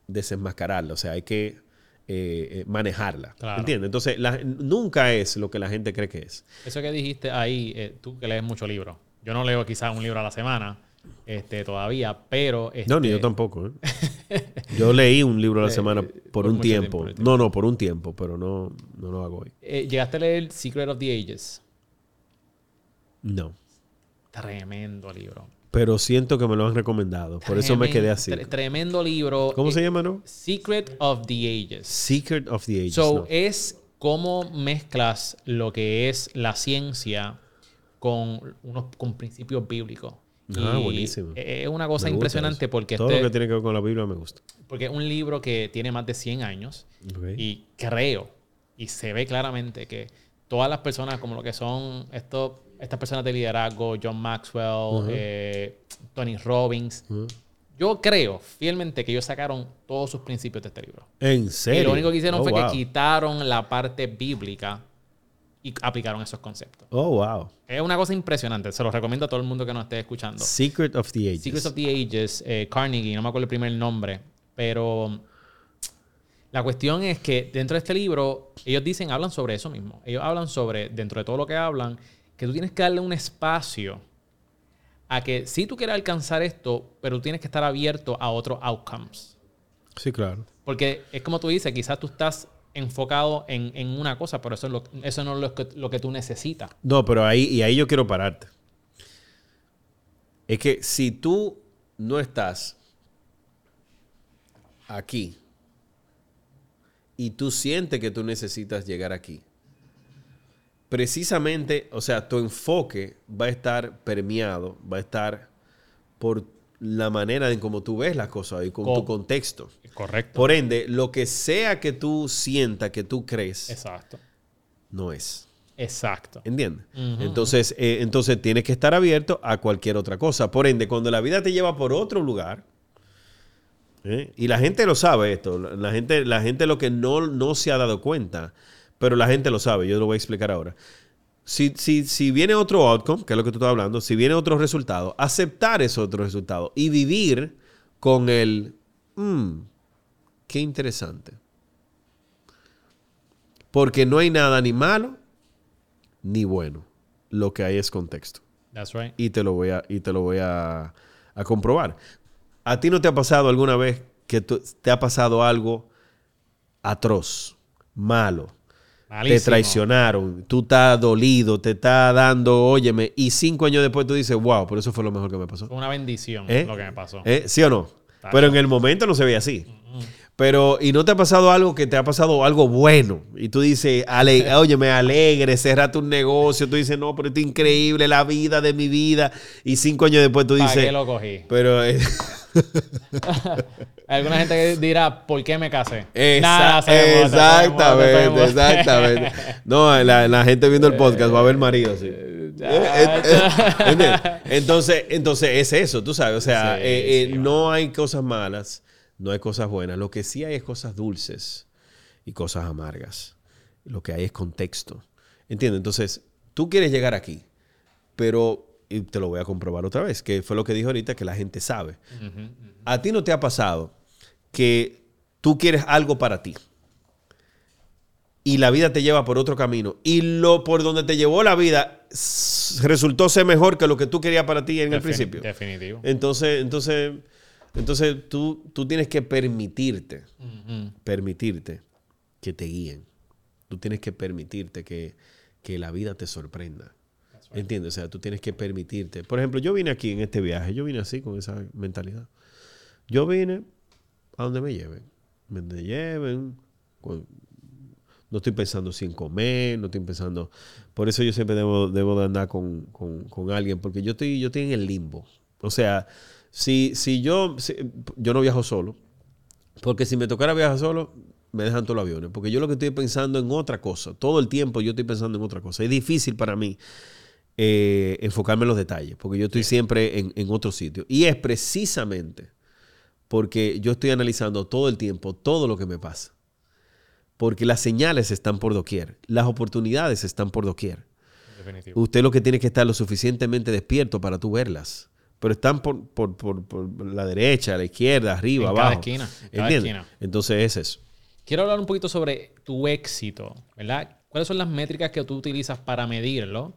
desenmascararla, o sea, hay que eh, eh, manejarla. Claro. ¿Entiendes? Entonces, la- nunca es lo que la gente cree que es. Eso que dijiste ahí, eh, tú que lees mucho libro. Yo no leo quizás un libro a la semana este, todavía, pero... No, ni este, yo tampoco. ¿eh? Yo leí un libro a la Eh, semana por por, un tiempo. No, no, por un tiempo, pero no, no lo hago hoy. eh, ¿Llegaste a leer Secret of the Ages? No. Tremendo libro. Pero siento que me lo han recomendado. Por eso me quedé así. tre- tremendo libro. ¿Cómo Eh, se llama, no? Secret of the Ages. Secret of the Ages. So, no. es cómo mezclas lo que es la ciencia con unos con principios bíblicos. Ah, Y buenísimo. Es una cosa impresionante eso. porque, Todo este- lo que tiene que ver con la Biblia me gusta. porque es un libro que tiene más de 100 años y creo y se ve claramente que todas las personas como lo que son estos, estas personas de liderazgo, John Maxwell, eh, Tony Robbins, yo creo fielmente que ellos sacaron todos sus principios de este libro. ¿En serio? Y lo único que hicieron Oh, fue wow. que quitaron la parte bíblica y aplicaron esos conceptos. Oh, wow. Es una cosa impresionante. Se los recomiendo a todo el mundo que nos esté escuchando. Secret of the Ages. Secrets of the Ages, eh, Carnegie, no me acuerdo el primer nombre, pero la cuestión es que dentro de este libro, ellos dicen, hablan sobre eso mismo. Ellos hablan sobre, dentro de todo lo que hablan, que tú tienes que darle un espacio a que si tú quieres alcanzar esto, pero tú tienes que estar abierto a otros outcomes. Sí, claro. Porque es como tú dices, quizás tú estás enfocado en, en una cosa, pero eso, es lo- eso no es lo que, lo que tú necesitas. No, pero ahí, y ahí yo quiero pararte. Es que si tú no estás aquí y tú sientes que tú necesitas llegar aquí, precisamente, o sea, tu enfoque va a estar permeado, va a estar por la manera en cómo tú ves las cosas y con Co- tu contexto. Correcto. Por ende, lo que sea que tú sientas, que tú crees, Exacto. no es. Exacto. ¿Entiendes? Entonces, eh, entonces tienes que estar abierto a cualquier otra cosa. Por ende, cuando la vida te lleva por otro lugar, ¿eh? y la gente lo sabe esto, la la gente, la gente lo que no, no se ha dado cuenta, pero la gente lo sabe, yo lo voy a explicar ahora. Si, si, si viene otro outcome, que es lo que tú estás hablando, si viene otro resultado, aceptar ese otro resultado y vivir con el, "Mm, qué interesante. Porque no hay nada ni malo ni bueno. Lo que hay es contexto. That's right. Y te lo voy a, y te lo voy a, a comprobar. ¿A ti no te ha pasado alguna vez que te ha pasado algo atroz, malo? Malísimo. Te traicionaron, tú estás dolido, te está dando, óyeme, y cinco años después tú dices, wow, por eso fue lo mejor que me pasó. Fue una bendición ¿Eh? lo que me pasó. ¿Eh? ¿Sí o no? Pero en el momento no se ve así. Pero, ¿y no te ha pasado algo que te ha pasado algo bueno? Y tú dices, ale, oye, me alegre, cerra tu negocio. Tú dices, no, pero esto es increíble, la vida de mi vida. Y cinco años después tú ¿Para dices, qué lo cogí? pero... eh, Alguna gente dirá, ¿por qué me casé? Nada, sabemos, exactamente, exactamente. No, la, la gente viendo el podcast va a ver marido, sí. Ya, ¿Entiendes? Entonces, entonces es eso, tú sabes. O sea, Sí, eh, eh, no hay cosas malas, no hay cosas buenas. Lo que sí hay es cosas dulces y cosas amargas. Lo que hay es contexto. ¿Entiendes? Entonces, tú quieres llegar aquí, pero y te lo voy a comprobar otra vez, que fue lo que dijo ahorita, que la gente sabe. A ti no te ha pasado que tú quieres algo para ti y la vida te lleva por otro camino y lo por donde te llevó la vida resultó ser mejor que lo que tú querías para ti en el principio. Definitivo. Entonces, entonces, entonces tú, tú tienes que permitirte, permitirte que te guíen. Tú tienes que permitirte que, que la vida te sorprenda. ¿Entiendes? O sea, tú tienes que permitirte. Por ejemplo, yo vine aquí en este viaje, yo vine así con esa mentalidad. Yo vine a donde me lleven. Me lleven. no estoy pensando sin comer, no estoy pensando... Por eso yo siempre debo, debo de andar con, con- con alguien, porque yo estoy, yo estoy en el limbo. O sea, si, si yo... si- yo no viajo solo, porque si me tocara viajar solo, me dejan todos los aviones, porque yo lo que estoy pensando en otra cosa, todo el tiempo yo estoy pensando en otra cosa. Es difícil para mí eh, enfocarme en los detalles, porque yo estoy siempre en, en otro sitio. Y es precisamente porque yo estoy analizando todo el tiempo todo lo que me pasa. Porque las señales están por doquier, las oportunidades están por doquier. Definitivo. Usted lo que tiene que estar lo suficientemente despierto para tú verlas. Pero están por, por- por- por la derecha, la izquierda, arriba, En cada abajo. esquina, en cada esquina. Entonces es eso. Quiero hablar un poquito sobre tu éxito, ¿verdad? ¿Cuáles son las métricas que tú utilizas para medirlo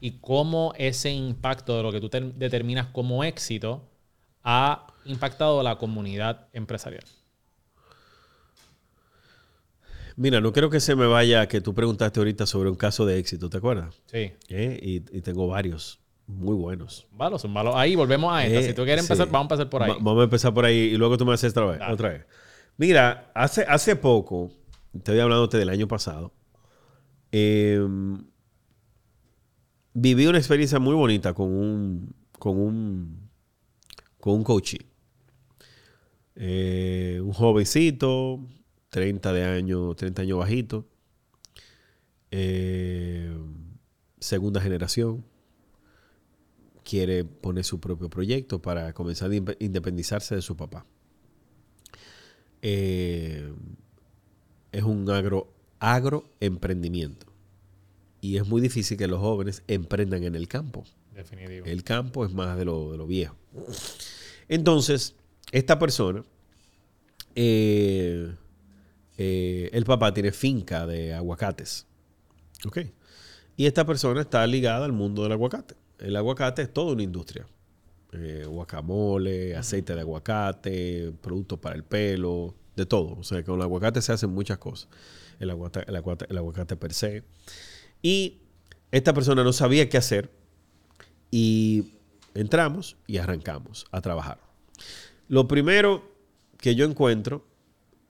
y cómo ese impacto de lo que tú ter- determinas como éxito ha impactado a la comunidad empresarial? Mira, no quiero que se me vaya que tú preguntaste ahorita sobre un caso de éxito, ¿te acuerdas? Sí. ¿Eh? Y, y tengo varios muy buenos. Vale, zúmbalo. Ahí volvemos a esta. Eh, si tú quieres empezar, sí. vamos a empezar por ahí. Va- vamos a empezar por ahí y luego tú me haces otra vez. Otra vez. Mira, hace, hace poco, estoy hablándote del año pasado, eh, viví una experiencia muy bonita con un, con un, con un coachee. Eh, un jovencito, 30 de años, 30 años bajito, eh, segunda generación, quiere poner su propio proyecto para comenzar a independizarse de su papá. Eh, es un agro, agroemprendimiento. Y es muy difícil que los jóvenes emprendan en el campo. Definitivo. El campo es más de lo, de lo viejo. Entonces, esta persona, eh, eh, el papá tiene finca de aguacates. ¿Ok? Y esta persona está ligada al mundo del aguacate. El aguacate es toda una industria. Eh, guacamole, aceite de aguacate, productos para el pelo, de todo. O sea, con el aguacate se hacen muchas cosas. El aguacate, el aguacate, el aguacate per se. Y esta persona no sabía qué hacer y entramos y arrancamos a trabajar. Lo primero que yo encuentro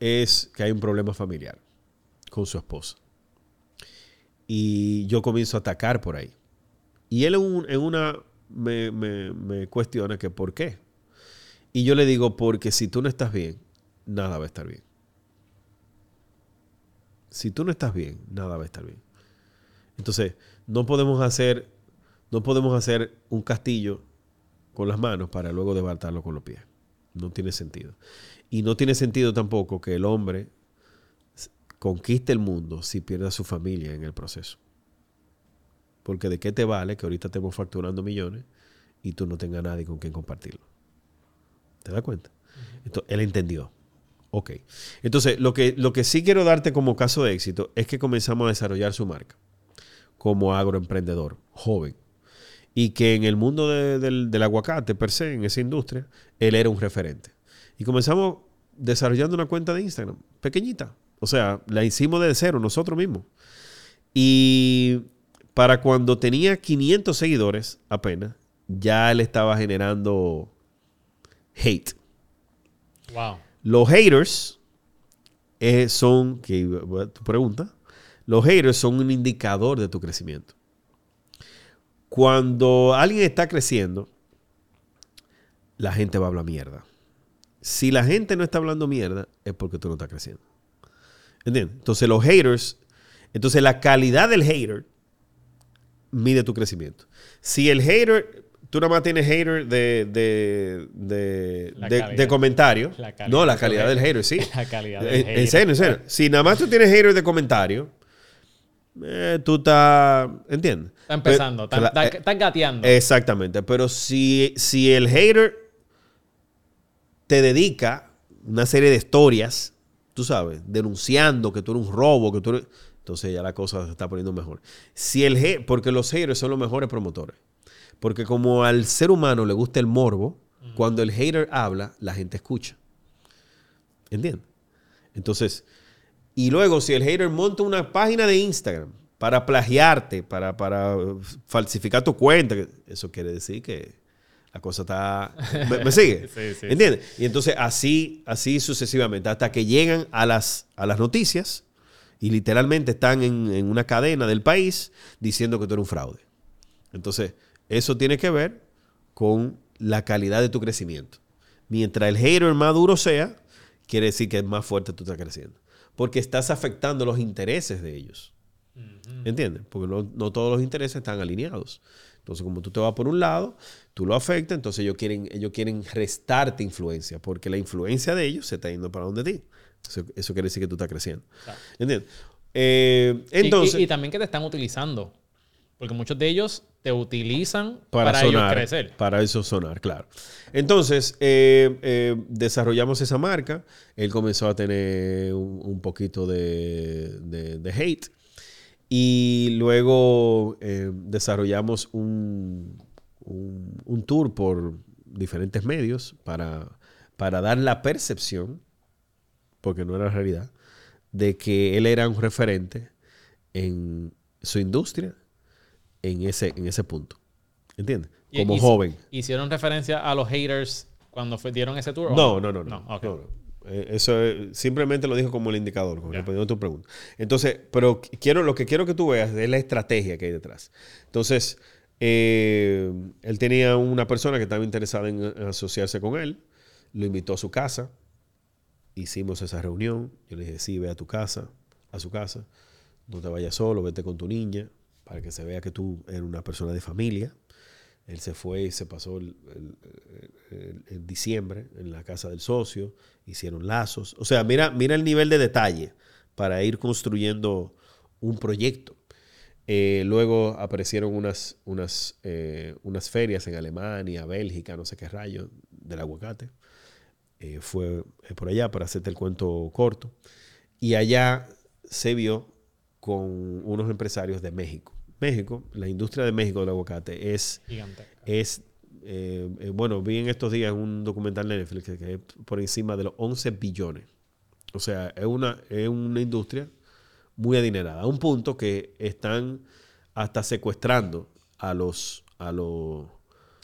es que hay un problema familiar con su esposa. Y yo comienzo a atacar por ahí. Y él en, un- en una me, me- me cuestiona que por qué. Y yo le digo, porque si tú no estás bien, nada va a estar bien. Si tú no estás bien, nada va a estar bien. Entonces, no podemos hacer, no podemos hacer un castillo con las manos para luego desbartarlo con los pies. No tiene sentido. Y no tiene sentido tampoco que el hombre conquiste el mundo si pierde a su familia en el proceso. Porque de qué te vale que ahorita estemos facturando millones y tú no tengas nadie con quien compartirlo. ¿Te das cuenta? Entonces, él entendió. Ok. Entonces, lo que, lo que sí quiero darte como caso de éxito es que comenzamos a desarrollar su marca como agroemprendedor, joven. Y que en el mundo de- del, del aguacate, per se, en esa industria, él era un referente. Y comenzamos desarrollando una cuenta de Instagram, pequeñita. O sea, la hicimos de cero nosotros mismos. Y para cuando tenía 500 seguidores apenas, ya él estaba generando hate. Wow. Los haters eh, son, que tu pregunta, los haters son un indicador de tu crecimiento. Cuando alguien está creciendo, la gente va a hablar mierda. Si la gente no está hablando mierda, es porque tú no estás creciendo. ¿Entiendes? Entonces los haters, entonces la calidad del hater mide tu crecimiento. Si el hater, tú nada más tienes hater de, de, de, de- de comentario. La no, la calidad del hater. hater, sí. La calidad del En- En hater. serio, en serio. Si nada más tú tienes hater de comentario, eh, tú estás, ¿entiendes? Está empezando, Pero- está, cla- está- está gateando. Exactamente. Pero si, si el hater te dedica una serie de historias, tú sabes, denunciando que tú eres un robo, que tú eres... Entonces ya la cosa se está poniendo mejor. Si el porque los haters son los mejores promotores. Porque como al ser humano le gusta el morbo, cuando el hater habla, la gente escucha. ¿Entiendes? Entonces, y luego si el hater monta una página de Instagram para plagiarte, para, para uh, falsificar tu cuenta, eso quiere decir que la cosa está... ¿Me, me sigue? Sí, sí, ¿Entiendes? Y entonces así, así sucesivamente, hasta que llegan a las, a las noticias y literalmente están en, en una cadena del país diciendo que tú eres un fraude. Entonces, eso tiene que ver con la calidad de tu crecimiento. Mientras el hater más duro sea, quiere decir que más fuerte tú estás creciendo. porque estás afectando los intereses de ellos. ¿Entiendes? Porque no, no todos los intereses están alineados. Entonces, como tú te vas por un lado, tú lo afectas, entonces ellos quieren, ellos quieren restarte influencia, porque la influencia de ellos se está yendo para donde ti. Eso, eso quiere decir que tú estás creciendo. ¿Entiendes? Eh, Y- entonces, y, y también que te están utilizando. Porque muchos de ellos te utilizan para, para, ellos sonar, crecer. Para eso sonar, claro. Entonces, eh, eh, desarrollamos esa marca. Él comenzó a tener un, un poquito de, de- de hate. Y luego eh, desarrollamos un, un- un tour por diferentes medios para, para dar la percepción, porque no era realidad, de que él era un referente en su industria en ese, en ese punto. ¿Entiendes? Como y- joven. ¿Hicieron referencia a los haters cuando fue- dieron ese tour? o No, no, no. No, ok. no, no. Eh, Eso es- simplemente lo dijo como el indicador, como Ya. respondiendo a tu pregunta. Entonces, pero qu- quiero, lo que quiero que tú veas es la estrategia que hay detrás. Entonces, eh, él tenía una persona que estaba interesada en, en asociarse con él, lo invitó a su casa, hicimos esa reunión, yo le dije, sí, ve a tu casa, a su casa, no te vayas solo, vete con tu niña, para que se vea que tú eres una persona de familia. Él se fue y se pasó el, diciembre en la casa del socio, hicieron lazos. O sea, mira, mira el nivel de detalle para ir construyendo un proyecto. Eh, luego aparecieron unas, unas, eh, unas ferias en Alemania, Bélgica, no sé qué rayo, del aguacate. Eh, fue por allá para hacerte el cuento corto. Y allá se vio con unos empresarios de México. México, la industria de México del aguacate es Gigante. es, eh, eh, bueno, vi en estos días un documental de Netflix que, es por encima de los 11 billones. O sea, es una, es una industria muy adinerada. A un punto que están hasta secuestrando a los... A los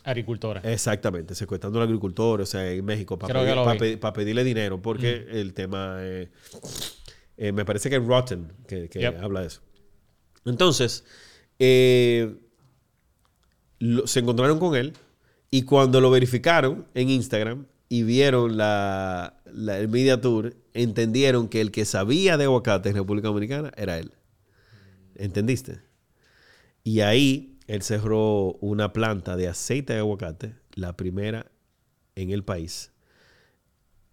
Agricultores. exactamente, secuestrando al agricultor, o sea, en México, para, pedir- pedirle dinero, porque el tema... eh, eh, me parece que es Rotten que, que Yep. habla de eso. Entonces, eh, lo- se encontraron con él y cuando lo verificaron en Instagram y vieron la, la- el Media Tour, entendieron que el que sabía de aguacate en República Dominicana era él. ¿Entendiste? Y ahí él cerró una planta de aceite de aguacate, la primera en el país.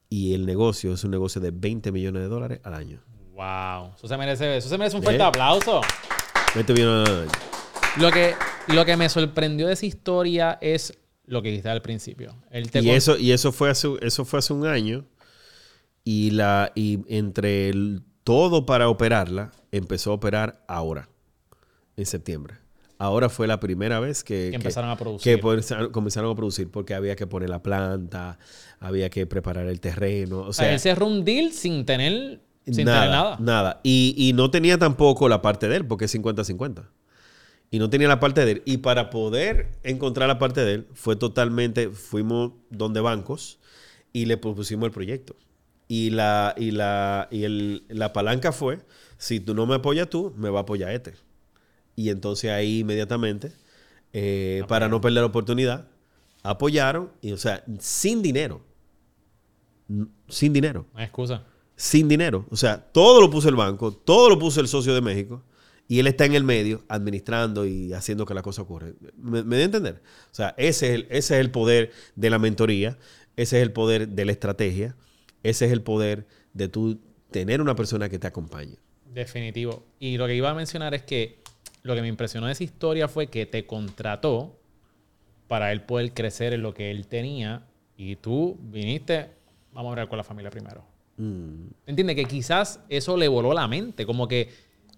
Y el negocio es un negocio de 20 millones de dólares al año. Wow. Eso se merece, eso se merece un fuerte ¿Eh? aplauso. 20 millones al año. Lo que, lo que me sorprendió de esa historia es lo que dijiste al principio. Él te Y con- eso, y eso fue hace, eso fue hace un año. Y la, y entre el- todo para operarla, empezó a operar ahora, en septiembre. Ahora fue la primera vez que, Que empezaron a producir. que comenzaron- a producir porque había que poner la planta, había que preparar el terreno. O sea, él cerró un deal sin tener, sin nada, tener nada. nada. Y, y no tenía tampoco la parte de él, porque es 50-50. Y no tenía la parte de él. Y para poder encontrar la parte de él, fue totalmente, fuimos donde bancos y le propusimos el proyecto. Y la, y la, y el- la palanca fue, si tú no me apoyas tú, me va a apoyar este. Y entonces ahí inmediatamente, eh, para no perder la oportunidad, apoyaron, y o sea, sin dinero. Sin dinero No hay excusa. Sin dinero. O sea, todo lo puso el banco, todo lo puso el socio de México y él está en el medio administrando y haciendo que la cosa ocurra. ¿Me, me a entender? O sea, ese es, el, ese es el poder de la mentoría, ese es el poder de la estrategia, ese es el poder de tú tener una persona que te acompañe. Definitivo. Y lo que iba a mencionar es que lo que me impresionó de esa historia fue que te contrató para él poder crecer en lo que él tenía y tú viniste, vamos a hablar con la familia primero. Mm. ¿Entiendes? Que quizás eso le voló la mente, como que,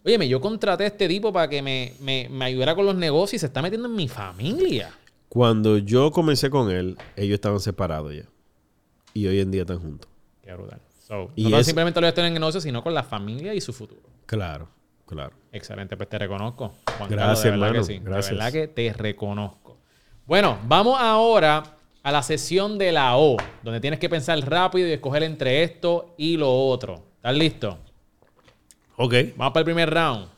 óyeme, yo contraté a este tipo para que me, me, me ayudara con los negocios y se está metiendo en mi familia. Cuando yo comencé con él, ellos estaban separados ya. Y hoy en día están juntos. Qué brutal. So, Y no es- simplemente lo estén en el negocio, sino con la familia y su futuro. Claro, claro. Excelente, pues te reconozco. Juan Gracias, Carlos, de verdad hermano, que sí. gracias. De verdad que te reconozco. Bueno, vamos ahora a la sesión de la O, donde tienes que pensar rápido y escoger entre esto y lo otro. ¿Estás listo? Ok. Vamos para el primer round.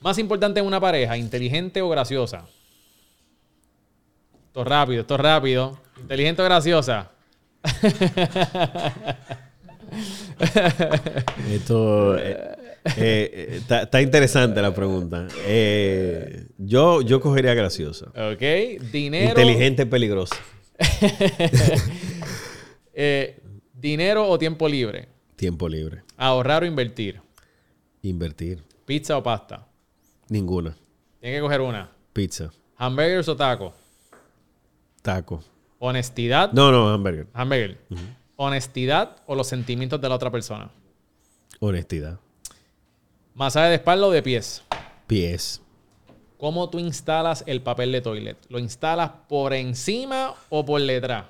Más importante en una pareja, inteligente o graciosa. Esto es rápido, esto es rápido. Inteligente o graciosa. Esto eh, eh, está, está interesante la pregunta. Eh, yo, yo cogería graciosa. Ok. Dinero. Inteligente, peligrosa. eh, dinero o tiempo libre. Tiempo libre. Ahorrar o invertir. Invertir. Pizza o pasta. Ninguna. Tienes que coger una. Pizza. Hamburgers o taco. Taco. Honestidad. No, no, hamburger. Hamburger. Honestidad o los sentimientos de la otra persona. Honestidad. Masaje de espalda o de pies. Pies. ¿Cómo tú instalas el papel de toilet? ¿Lo instalas por encima o por detrás?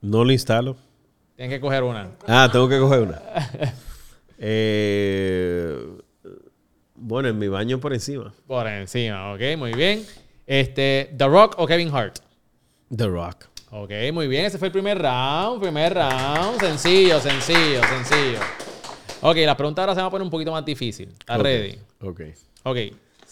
No lo instalo. Tienes que coger una. Ah, tengo que coger una. Eh, bueno, en mi baño por encima. Por encima, ok, muy bien. Este, The Rock o Kevin Hart. The Rock. Ok, muy bien. Ese fue el primer round. Primer round. Sencillo, sencillo, sencillo. Ok, la pregunta ahora se va a poner un poquito más difícil. ¿Estás ready? Ok. Ok.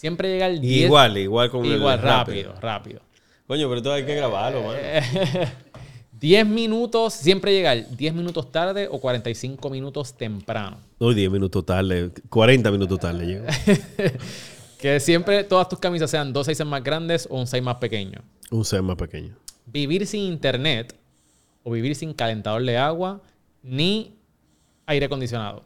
Siempre llega el 10. Igual, igual con el Igual, rápido, rápido. Coño, pero esto hay que grabarlo, mano. 10 minutos, siempre llegar 10 minutos tarde o 45 minutos temprano. Hoy 10 minutos tarde, 40 minutos tarde llego. Que siempre todas tus camisas sean dos sizes más grandes o un size más pequeño. Un ser más pequeño. Vivir sin internet o vivir sin calentador de agua ni aire acondicionado.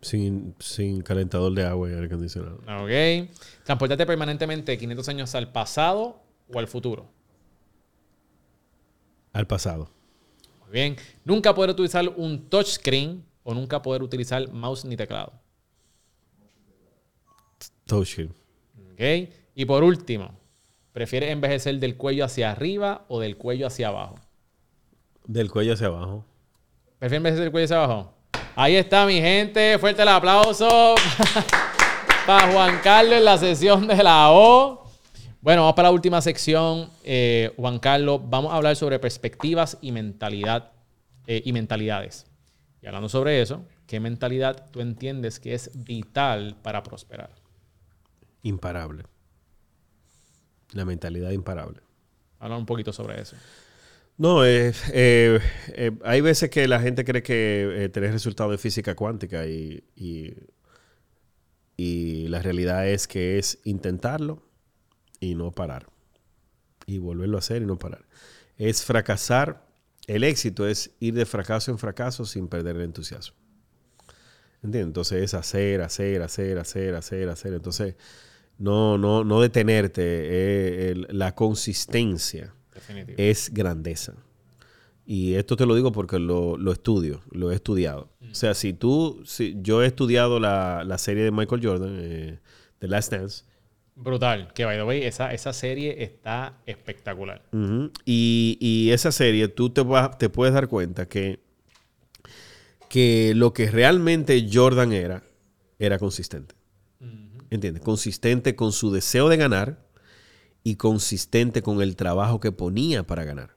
Sin, sin calentador de agua y aire acondicionado. Ok. Transportarte permanentemente 500 años al pasado o al futuro. Al pasado. Muy bien. Nunca poder utilizar un touchscreen o nunca poder utilizar mouse ni teclado. Touchscreen. Ok. Y por último, ¿prefieres envejecer del cuello hacia arriba o del cuello hacia abajo? Del cuello hacia abajo. ¿Prefieres envejecer del cuello hacia abajo? Ahí está, mi gente. Fuerte el aplauso para Juan Carlos en la sesión de la O. Bueno, vamos para la última sección. Eh, Juan Carlos, vamos a hablar sobre perspectivas y mentalidad eh, y mentalidades. Y hablando sobre eso, ¿qué mentalidad tú entiendes que es vital para prosperar? Imparable. La mentalidad imparable. Habla un poquito sobre eso. No, eh, eh, eh, hay veces que la gente cree que eh, tener resultados de física cuántica y, y, y la realidad es que es intentarlo y no parar. Y volverlo a hacer y no parar. Es fracasar. El éxito es ir de fracaso en fracaso sin perder el entusiasmo. ¿Entiendes? Entonces es hacer, hacer, hacer, hacer, hacer, hacer. Entonces, no, no, no detenerte. eh, la consistencia Definitivo. es grandeza. Y esto te lo digo porque lo, lo estudio, lo he estudiado. O sea, si tú, si yo he estudiado la, la serie de Michael Jordan, eh, The Last Dance, Brutal. Que, by the way, esa, esa serie está espectacular. Y, y esa serie, tú te, vas- te puedes dar cuenta que, que lo que realmente Jordan era, era consistente. ¿Entiendes? Consistente con su deseo de ganar y consistente con el trabajo que ponía para ganar.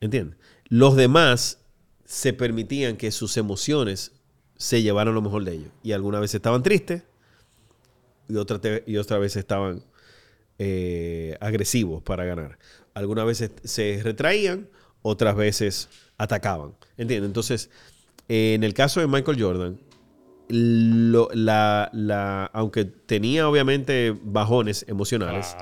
¿Entiendes? Los demás se permitían que sus emociones se llevaran lo mejor de ellos. Y algunas veces estaban tristes y otras y otras veces estaban eh, agresivos para ganar. Algunas veces se retraían, otras veces atacaban. ¿Entiendes? Entonces, en el caso de Michael Jordan, la, aunque tenía obviamente bajones emocionales.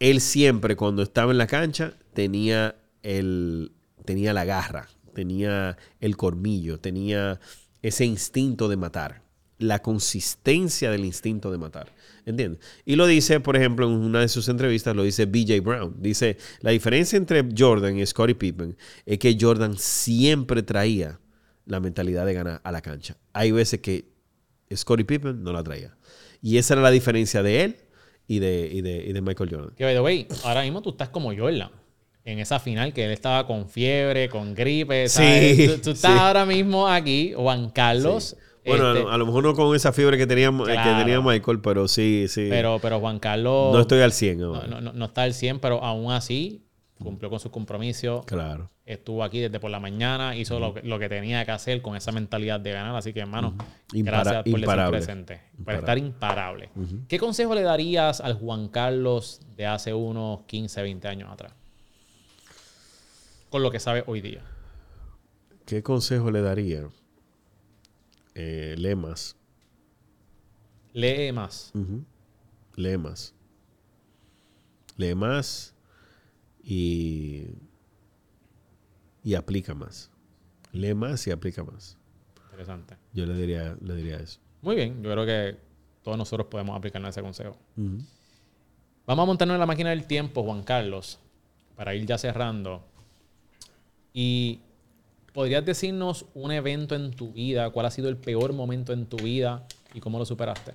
Él siempre cuando estaba en la cancha tenía el tenía la garra, tenía el colmillo, tenía ese instinto de matar, la consistencia del instinto de matar, ¿entiendes? Y lo dice, por ejemplo, en una de sus entrevistas lo dice BJ Brown, dice, la diferencia entre Jordan y Scottie Pippen es que Jordan siempre traía la mentalidad de ganar a la cancha. Hay veces que Scottie Pippen no la traía. Y esa era la diferencia de él y de, y de, y de Michael Jordan. Que, by the way, ahora mismo tú estás como Jordan. En esa final que él estaba con fiebre, con gripe. ¿sabes? Sí, Tú, tú estás sí. ahora mismo aquí, Juan Carlos. Bueno, a este, lo- a, lo mejor no con esa fiebre que tenía, que tenía Michael, pero sí, sí. pero, pero Juan Carlos. no estoy al 100 no, no- no- no está al 100, pero aún así cumplió con sus compromisos. Claro. Estuvo aquí desde por la mañana, hizo lo, que, lo que tenía que hacer con esa mentalidad de ganar. Así que, hermano, Impara- gracias por imparable. presente. Por Imparable. estar imparable. ¿Qué consejo le darías al Juan Carlos de hace unos 15, 20 años atrás? Con lo que sabe hoy día. ¿Qué consejo le daría? Eh, lee más. Lee más. Lee más. Lee más y, y aplica más. Lee más y aplica más. Interesante. Yo le diría, le diría eso. Muy bien. Yo creo que todos nosotros podemos aplicarnos ese consejo. Vamos a montarnos en la máquina del tiempo, Juan Carlos, para ir ya cerrando. Y podrías decirnos un evento en tu vida, cuál ha sido el peor momento en tu vida y cómo lo superaste.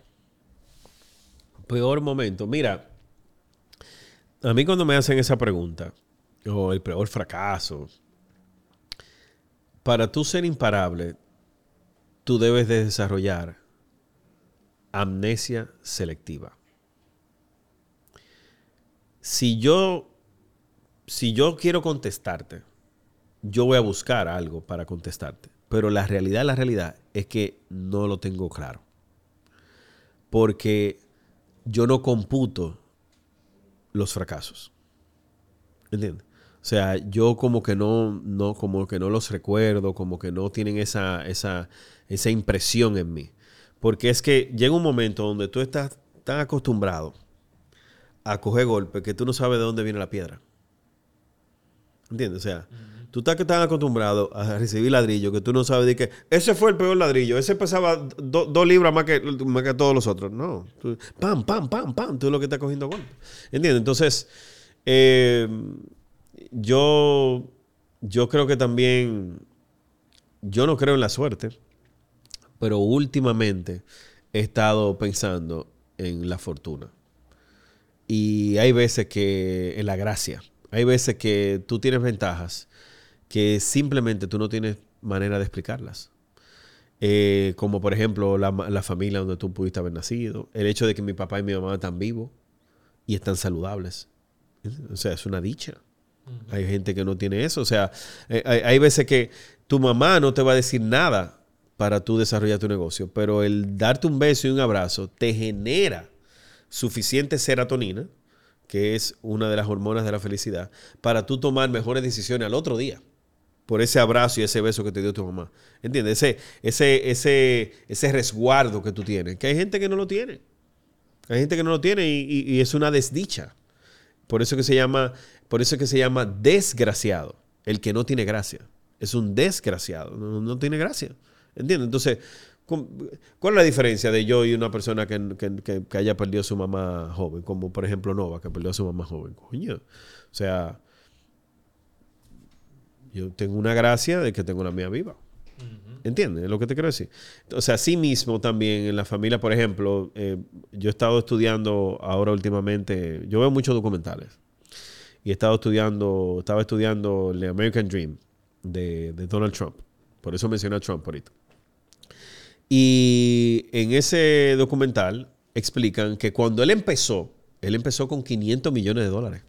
Peor momento. Mira, a mí cuando me hacen esa pregunta, o el peor fracaso, para tú ser imparable, tú debes de desarrollar amnesia selectiva. Si yo, si yo quiero contestarte, yo voy a buscar algo para contestarte. Pero la realidad, la realidad es que no lo tengo claro. Porque yo no computo los fracasos. ¿Entiendes? O sea, yo como que no, no, como que no los recuerdo, como que no tienen esa, esa, esa impresión en mí. Porque es que llega un momento donde tú estás tan acostumbrado a coger golpes que tú no sabes de dónde viene la piedra. ¿Entiendes? O sea, tú estás que tan acostumbrado a recibir ladrillo que tú no sabes de que ese fue el peor ladrillo, ese pesaba do- dos libras más que, más que todos los otros. No. Tú- pam, pam, pam, pam, tú es lo que estás cogiendo golpes. ¿Entiendes? Entonces, eh, yo, yo creo que también, yo no creo en la suerte, pero últimamente he estado pensando en la fortuna. Y hay veces que en la gracia, hay veces que tú tienes ventajas que simplemente tú no tienes manera de explicarlas. Eh, como por ejemplo la, la familia donde tú pudiste haber nacido, el hecho de que mi papá y mi mamá están vivos y están saludables. O sea, es una dicha. Hay gente que no tiene eso. O sea, eh, hay, hay veces que tu mamá no te va a decir nada para tú desarrollar tu negocio, pero el darte un beso y un abrazo te genera suficiente serotonina, que es una de las hormonas de la felicidad, para tú tomar mejores decisiones al otro día por ese abrazo y ese beso que te dio tu mamá. ¿Entiendes? Ese, ese, ese, ese resguardo que tú tienes. Que hay gente que no lo tiene. Hay gente que no lo tiene y, es una desdicha. Por eso que se llama, por eso que se llama desgraciado. El que no tiene gracia. Es un desgraciado. No, no tiene gracia. ¿Entiendes? Entonces, ¿cu- ¿cuál es la diferencia de yo y una persona que- que- que haya perdido a su mamá joven? Como por ejemplo Nova, que perdió a su mamá joven. Coño. O sea, yo tengo una gracia de que tengo la mía viva. ¿Entiendes lo que te quiero decir? O sea, así mismo también en la familia, por ejemplo, eh, yo he estado estudiando ahora últimamente, yo veo muchos documentales y he estado estudiando, estaba estudiando el American Dream de, de Donald Trump. Por eso mencioné a Trump ahorita. Y en ese documental explican que cuando él empezó, él empezó con 500 millones de dólares.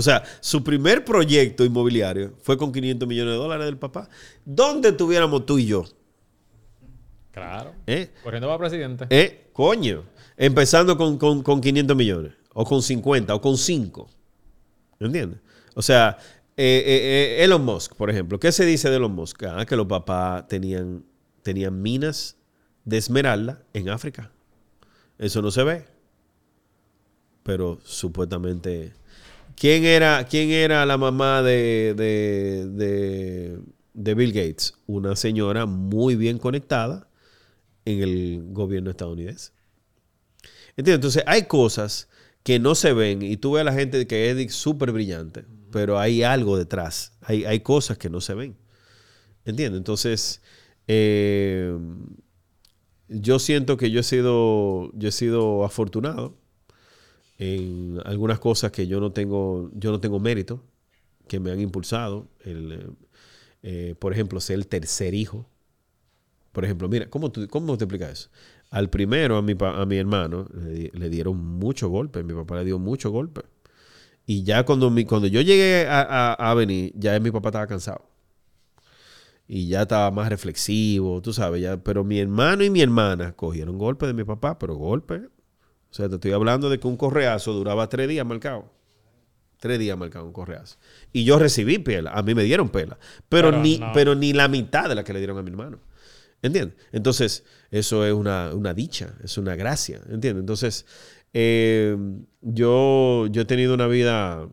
O sea, su primer proyecto inmobiliario fue con 500 millones de dólares del papá. ¿Dónde estuviéramos tú y yo? Claro. ¿Eh? Corriendo para presidente. ¿Eh? Coño. Empezando con, con- con 500 millones. O con 50. O con 5. ¿Entiendes? O sea, eh, eh, eh, Elon Musk, por ejemplo. ¿Qué se dice de Elon Musk? Ah, que los papás tenían, tenían minas de esmeralda en África. Eso no se ve. Pero supuestamente... ¿Quién era, quién era la mamá de, de, de- Bill Gates? Una señora muy bien conectada en el gobierno estadounidense. ¿Entiendes? Entonces hay cosas que no se ven y tú ves a la gente que es súper brillante, pero hay algo detrás. Hay, hay cosas que no se ven. ¿Entiendes? Entonces, eh, yo siento que yo he sido, yo he sido afortunado en algunas cosas que yo no tengo, yo no tengo mérito, que me han impulsado. El, eh, eh, por ejemplo, ser el tercer hijo. Por ejemplo, mira, ¿cómo, tú- cómo te explicas eso? Al primero, a mi, a mi hermano, le, le dieron mucho golpe. Mi papá le dio mucho golpe. Y ya cuando, mi, cuando yo llegué a, a, venir, ya mi papá estaba cansado. Y ya estaba más reflexivo, tú sabes. Ya, pero mi hermano y mi hermana cogieron golpe de mi papá, pero golpe. O sea, te estoy hablando de que un correazo duraba tres días marcado. Tres días marcado un correazo. Y yo recibí pela. A mí me dieron pela. Pero, Pero ni, no. pero ni la mitad de la que le dieron a mi hermano. ¿Entiendes? Entonces, eso es una, una dicha, es una gracia. ¿Entiendes? Entonces, eh, yo, yo he tenido una vida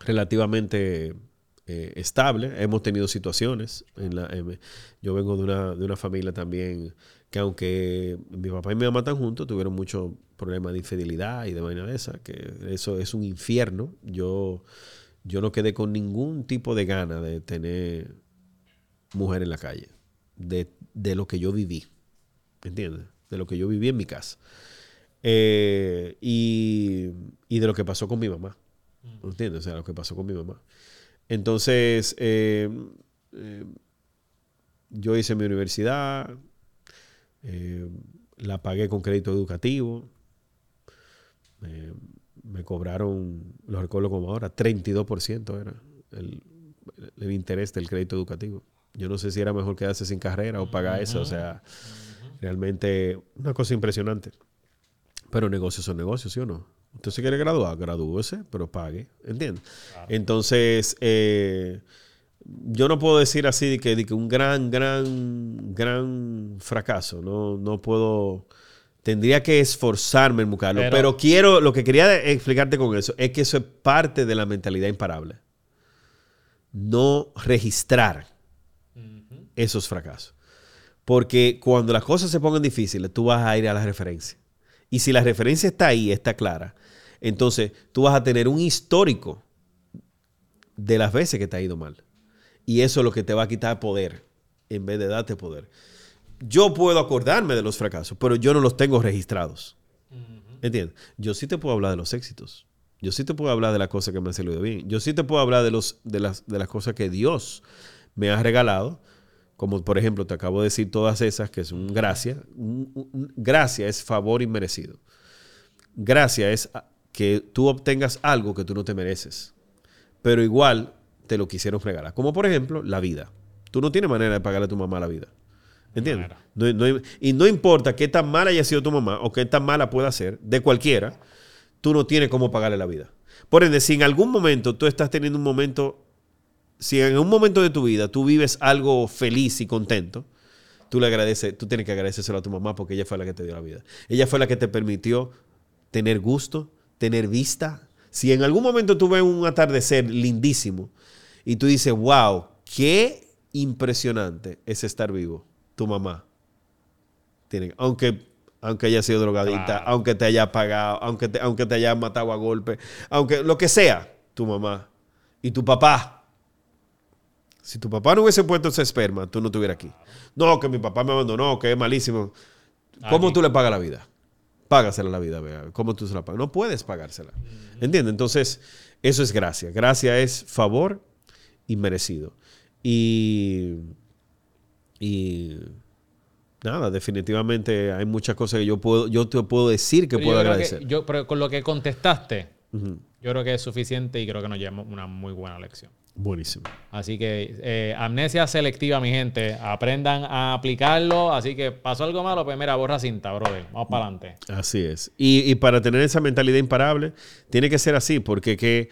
relativamente eh, estable. Hemos tenido situaciones. En la, en- yo vengo de una, de una familia también que aunque mi papá y mi mamá están juntos, tuvieron muchos problemas de infidelidad y de vaina de esa, que eso es un infierno. Yo, yo no quedé con ningún tipo de gana de tener mujer en la calle, de, de lo que yo viví, ¿entiendes? De lo que yo viví en mi casa. Eh, y, y de lo que pasó con mi mamá. ¿Entiendes? O sea, lo que pasó con mi mamá. Entonces, eh, eh, yo hice mi universidad, eh, la pagué con crédito educativo. Eh, me cobraron, lo recuerdo como ahora, 32% era el, el interés del crédito educativo. Yo no sé si era mejor quedarse sin carrera o pagar eso. O sea, realmente una cosa impresionante. Pero negocios son negocios, ¿sí o no? Usted se quiere graduar, gradúese, pero pague. ¿Entiendes? Entonces, eh, yo no puedo decir así de que, de que un gran, gran, gran fracaso. No, no puedo. Tendría que esforzarme en buscarlo. Pero- Pero, quiero, lo que quería explicarte con eso es que eso es parte de la mentalidad imparable. No registrar esos fracasos. Porque cuando las cosas se pongan difíciles, tú vas a ir a la referencia. Y si la referencia está ahí, está clara, entonces tú vas a tener un histórico de las veces que te ha ido mal. Y eso es lo que te va a quitar poder en vez de darte poder. Yo puedo acordarme de los fracasos, pero yo no los tengo registrados. ¿Entiendes? Yo sí te puedo hablar de los éxitos. Yo sí te puedo hablar de las cosas que me han salido bien. Yo sí te puedo hablar de, los, de, las, de las cosas que Dios me ha regalado. Como por ejemplo, te acabo de decir todas esas que son gracia. Un- un- Gracia es favor inmerecido. Gracia es que tú obtengas algo que tú no te mereces. Pero igual te lo quisieron regalar. Como por ejemplo, la vida. Tú no tienes manera de pagarle a tu mamá la vida. ¿Entiendes? No- y no importa qué tan mala haya sido tu mamá o qué tan mala pueda ser, de cualquiera, tú no tienes cómo pagarle la vida. Por ende, si en algún momento tú estás teniendo un momento, si en un momento de tu vida tú vives algo feliz y contento, tú le agradeces, tú tienes que agradecérselo a tu mamá porque ella fue la que te dio la vida. Ella fue la que te permitió tener gusto, tener vista. Si en algún momento tú ves un atardecer lindísimo y tú dices, wow, qué impresionante es estar vivo, tu mamá. Tiene, aunque, aunque haya sido drogadita, Claro. aunque te haya pagado, aunque te, aunque te haya matado a golpe, aunque lo que sea, tu mamá y tu papá. Si tu papá no hubiese puesto ese esperma, tú no estuvieras aquí. No, que mi papá me abandonó, que es malísimo. ¿Cómo tú le pagas la vida? Págasela la vida, vea. ¿Cómo tú se la pagas? No puedes pagársela. ¿Entiendes? Entonces, eso es gracia. Gracia es favor inmerecido. Y, y nada, definitivamente hay muchas cosas que yo puedo, yo te puedo decir que Pero puedo yo agradecer. que- yo, pero con lo que contestaste, yo creo que es suficiente y creo que nos llevamos una muy buena lección. Buenísimo. Así que eh, amnesia selectiva, mi gente. Aprendan a aplicarlo. Así que pasó algo malo, pues mira, borra cinta, brother. Vamos para adelante. Así es. Y, y para tener esa mentalidad imparable, tiene que ser así, porque que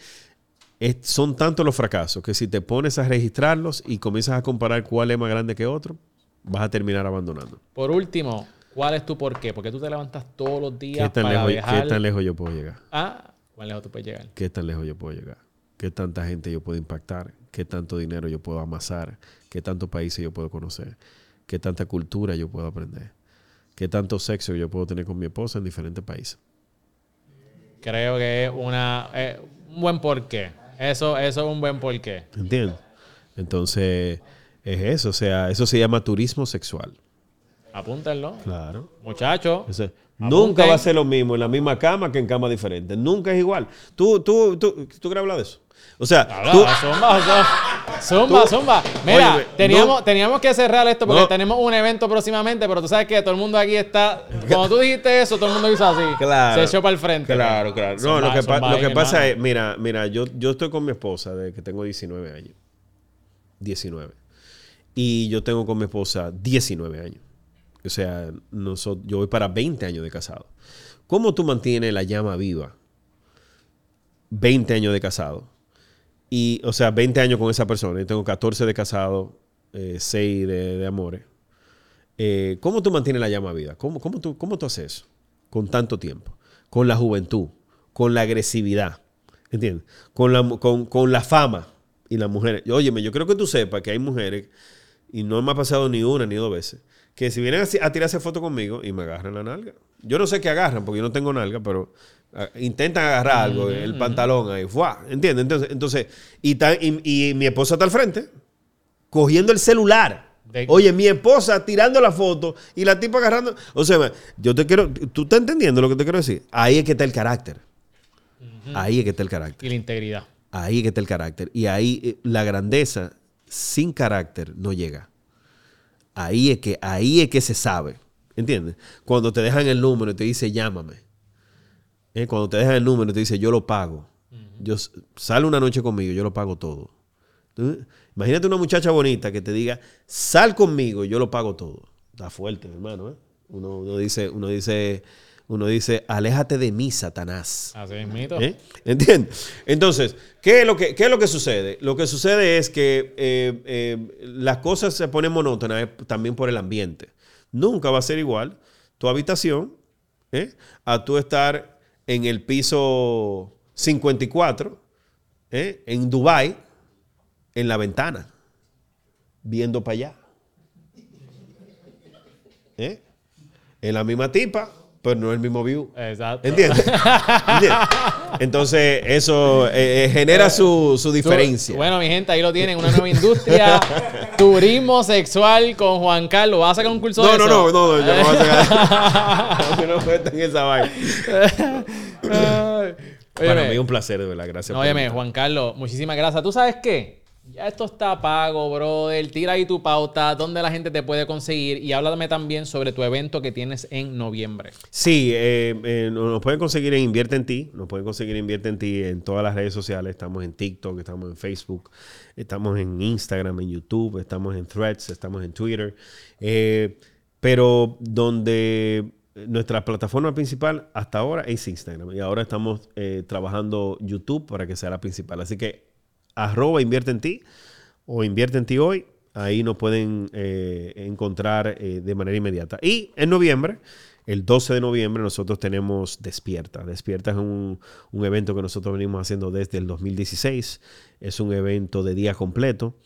es- son tantos los fracasos que si te pones a registrarlos y comienzas a comparar cuál es más grande que otro, vas a terminar abandonando. Por último, ¿cuál es tu por qué? Porque tú te levantas todos los ¿Qué días tan, para lejos, viajar. ¿Qué tan lejos yo puedo llegar? Ah, ¿cuán lejos tú puedes llegar? ¿Qué tan lejos yo puedo llegar? ¿Qué tanta gente yo puedo impactar? ¿Qué tanto dinero yo puedo amasar? ¿Qué tantos países yo puedo conocer? ¿Qué tanta cultura yo puedo aprender? ¿Qué tanto sexo yo puedo tener con mi esposa en diferentes países? Creo que es una, eh, un buen porqué. Eso, eso es un buen porqué. ¿Entiendes? Entonces, es eso. O sea, eso se llama turismo sexual. Apúntenlo. Claro. Muchachos. Nunca va a ser lo mismo en la misma cama que en cama diferente. Nunca es igual. ¿Tú, tú, tú, ¿tú quieres hablar de eso? O sea, Habla, tú, zumba, zumba, zumba. Mira, teníamos, no- teníamos que cerrar esto porque No. tenemos un evento próximamente, pero tú sabes que todo el mundo aquí está. Cuando tú dijiste eso, todo el mundo hizo así. Claro. Se echó para el frente. Claro, claro. No, Zumba, lo que, pa- zumba lo ahí, que pasa hermano. es, mira, mira, yo, yo estoy con mi esposa desde que tengo 19 años. 19. Y yo tengo con mi esposa 19 años. O sea, nosotros, yo voy para 20 años de casado. ¿Cómo tú mantienes la llama viva 20 años de casado. Y, o sea, 20 años con esa persona. Yo tengo 14 de casado, eh, 6 de, de amores. Eh, ¿Cómo tú mantienes la llama vida? ¿Cómo, cómo, tú, ¿Cómo tú haces eso? Con tanto tiempo. Con la juventud. Con la agresividad. ¿Entiendes? Con la, con, con la fama. Y las mujeres. Óyeme, yo creo que tú sepas que hay mujeres, y no me ha pasado ni una ni dos veces, que si vienen a, a tirarse foto conmigo y me agarran la nalga. Yo no sé qué agarran, porque yo no tengo nalga, pero intentan agarrar algo, el pantalón ahí. ¡fua! ¿Entiendes? Entonces, entonces y, tan- y, y mi esposa está al frente, cogiendo el celular. De- Oye, mi esposa tirando la foto y la tipa agarrando. O sea, yo te quiero. ¿Tú estás entendiendo lo que te quiero decir? Ahí es que está el carácter. Ahí es que está el carácter. Y la integridad. Ahí es que está el carácter. Y ahí eh, la grandeza sin carácter no llega. Ahí es que, ahí es que se sabe. ¿Entiendes? Cuando te dejan el número y te dice llámame. Eh, Cuando te dejan el número y te dice yo lo pago. yo, s- sale una noche conmigo, yo lo pago todo. Tú- imagínate una muchacha bonita que te diga sal conmigo, yo lo pago todo. Está fuerte, hermano. ¿eh? Uno, uno dice, uno dice, uno dice, aléjate de mí, Satanás. Así mismito. ¿Eh? ¿Entiendes? Entonces, ¿qué es, lo que, ¿qué es lo que sucede? Lo que sucede es que eh, las cosas se ponen monótonas también por el ambiente. Nunca va a ser igual tu habitación a tú estar en el piso 54 ¿eh? en Dubai en la ventana viendo para allá. ¿Eh? En la misma tipa, pero no el mismo view. Exacto. ¿Entiendes? ¿Entiendes? Entonces, eso eh, eh, genera su, su diferencia. Bueno, mi gente, ahí lo tienen, una nueva industria. turismo sexual con Juan Carlos. ¿Vas a sacar un curso no, de no, eso? no, no, no, yo no voy a sacar. no, no metan esa vaina. Para mí es un placer, de verdad. Gracias. no, por óyeme. Juan Carlos, muchísimas gracias. ¿Tú sabes qué? Ya esto está pago, brother. Tira ahí tu pauta, dónde la gente te puede conseguir y háblame también sobre tu evento que tienes en noviembre. Sí, eh, eh, nos pueden conseguir en Invierte en Ti. Nos pueden conseguir en Invierte en Ti en todas las redes sociales. Estamos en TikTok, estamos en Facebook, estamos en Instagram, en YouTube, estamos en Threads, estamos en Twitter. Eh, pero donde nuestra plataforma principal hasta ahora es Instagram. Y ahora estamos trabajando YouTube para que sea la principal. Así que arroba invierte en ti o invierte en ti hoy. Ahí nos pueden eh, encontrar eh, de manera inmediata. Y en noviembre, el 12 de noviembre, nosotros tenemos Despierta. Despierta es un, un evento que nosotros venimos haciendo desde el 2016. Es un evento de día completo.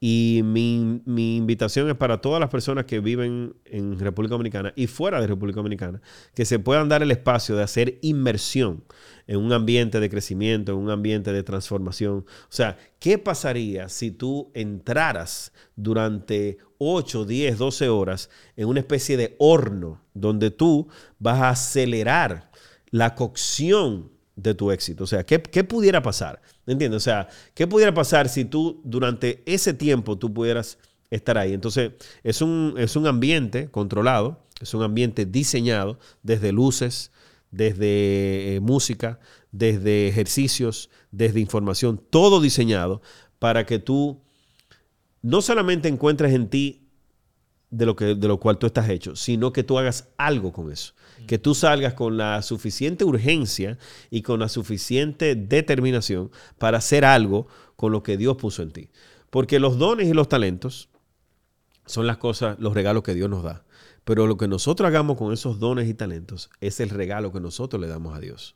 Y mi, invitación es para todas las personas que viven en República Dominicana y fuera de República Dominicana, que se puedan dar el espacio de hacer inmersión en un ambiente de crecimiento, en un ambiente de transformación. O sea, ¿qué pasaría si tú entraras durante 8, 10, 12 horas en una especie de horno donde tú vas a acelerar la cocción de tu éxito. O sea, ¿qué, qué pudiera pasar? ¿Entiendes? O sea, ¿qué pudiera pasar si tú durante ese tiempo tú pudieras estar ahí? Entonces, es un, es un ambiente controlado, es un ambiente diseñado desde luces, desde eh, música, desde ejercicios, desde información, todo diseñado para que tú no solamente encuentres en ti de lo, que, de lo cual tú estás hecho, sino que tú hagas algo con eso. Que tú salgas con la suficiente urgencia y con la suficiente determinación para hacer algo con lo que Dios puso en ti. Porque los dones y los talentos son las cosas, los regalos que Dios nos da. Pero lo que nosotros hagamos con esos dones y talentos es el regalo que nosotros le damos a Dios.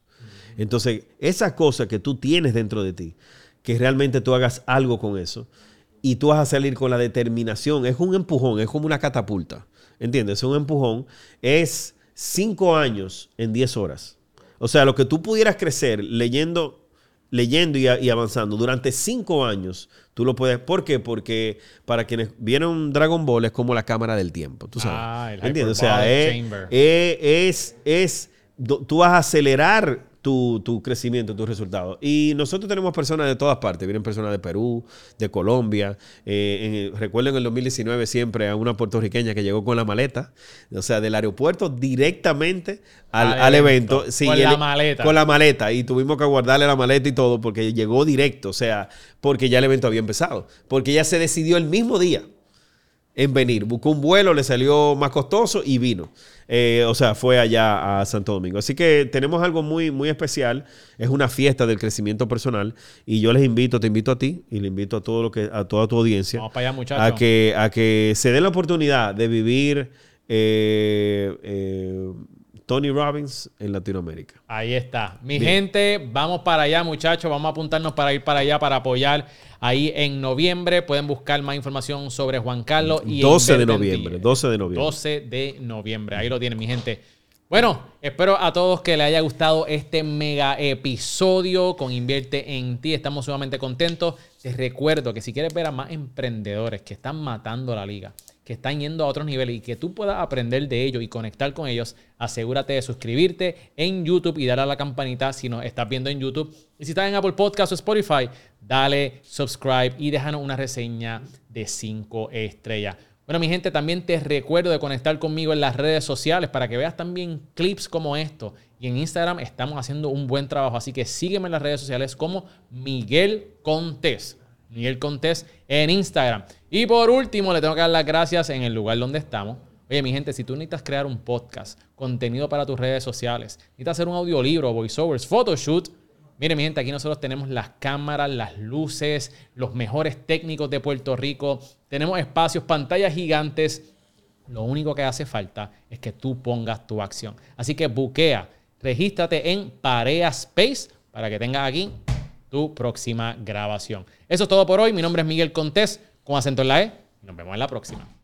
Entonces, esa cosa que tú tienes dentro de ti, que realmente tú hagas algo con eso, y tú vas a salir con la determinación. Es un empujón, es como una catapulta. ¿Entiendes? Es un empujón. Es cinco años en diez horas. O sea, lo que tú pudieras crecer leyendo, leyendo y, avanzando durante cinco años, tú lo puedes. ¿Por qué? Porque para quienes vieron Dragon Ball es como la cámara del tiempo. ¿Tú sabes? Ah, el ¿Entiendes? O sea, es, es, es, es- tú vas a acelerar tu, tu crecimiento, tus resultados. Y nosotros tenemos personas de todas partes. Vienen personas de Perú, de Colombia. Eh, en- recuerdo en el 2019 siempre a una puertorriqueña que llegó con la maleta, o sea, del aeropuerto directamente al, Al al evento. evento. Sí, Con la maleta. Con la maleta. Y tuvimos que guardarle la maleta y todo porque llegó directo. O sea, porque ya el evento había empezado. Porque ella se decidió el mismo día en venir. Buscó un vuelo, le salió más costoso y vino. Eh, o sea, fue allá a Santo Domingo. Así que tenemos algo muy, muy especial. Es una fiesta del crecimiento personal. Y yo les invito, te invito a ti y le invito a todo lo que, a toda tu audiencia. Vamos para allá, muchachos. A que, a que se den la oportunidad de vivir eh, eh, Tony Robbins en Latinoamérica. Ahí está. Mi gente, vamos para allá, muchachos. Vamos a apuntarnos para ir para allá para apoyar ahí en noviembre. Pueden buscar más información sobre Juan Carlos. Y 12 de noviembre. 12 de noviembre. 12 de noviembre. Ahí lo tienen, mi gente. Bueno, espero a todos que les haya gustado este mega episodio con Invierte en ti. Estamos sumamente contentos. Te recuerdo que si quieres ver a más emprendedores que están matando la liga, que están yendo a otros niveles y que tú puedas aprender de ellos y conectar con ellos, asegúrate de suscribirte en YouTube y darle a la campanita si nos estás viendo en YouTube. Y si estás en Apple Podcast o Spotify, dale subscribe y déjanos una reseña de 5 estrellas. Bueno, mi gente, también te recuerdo de conectar conmigo en las redes sociales para que veas también clips como estos. Y en Instagram estamos haciendo un buen trabajo, así que sígueme en las redes sociales como Miguel Contés. Miguel Contés en Instagram. Y por último, le tengo que dar las gracias en el lugar donde estamos. Oye, mi gente, si tú necesitas crear un podcast, contenido para tus redes sociales, necesitas hacer un audiolibro, voiceovers, photoshoot, mire, mi gente, aquí nosotros tenemos las cámaras, las luces, los mejores técnicos de Puerto Rico, tenemos espacios, pantallas gigantes. Lo único que hace falta es que tú pongas tu acción. Así que buquea, regístrate en Parea Space para que tengas aquí tu próxima grabación. Eso es todo por hoy. Mi nombre es Miguel Contés con acento en la E. Nos vemos en la próxima.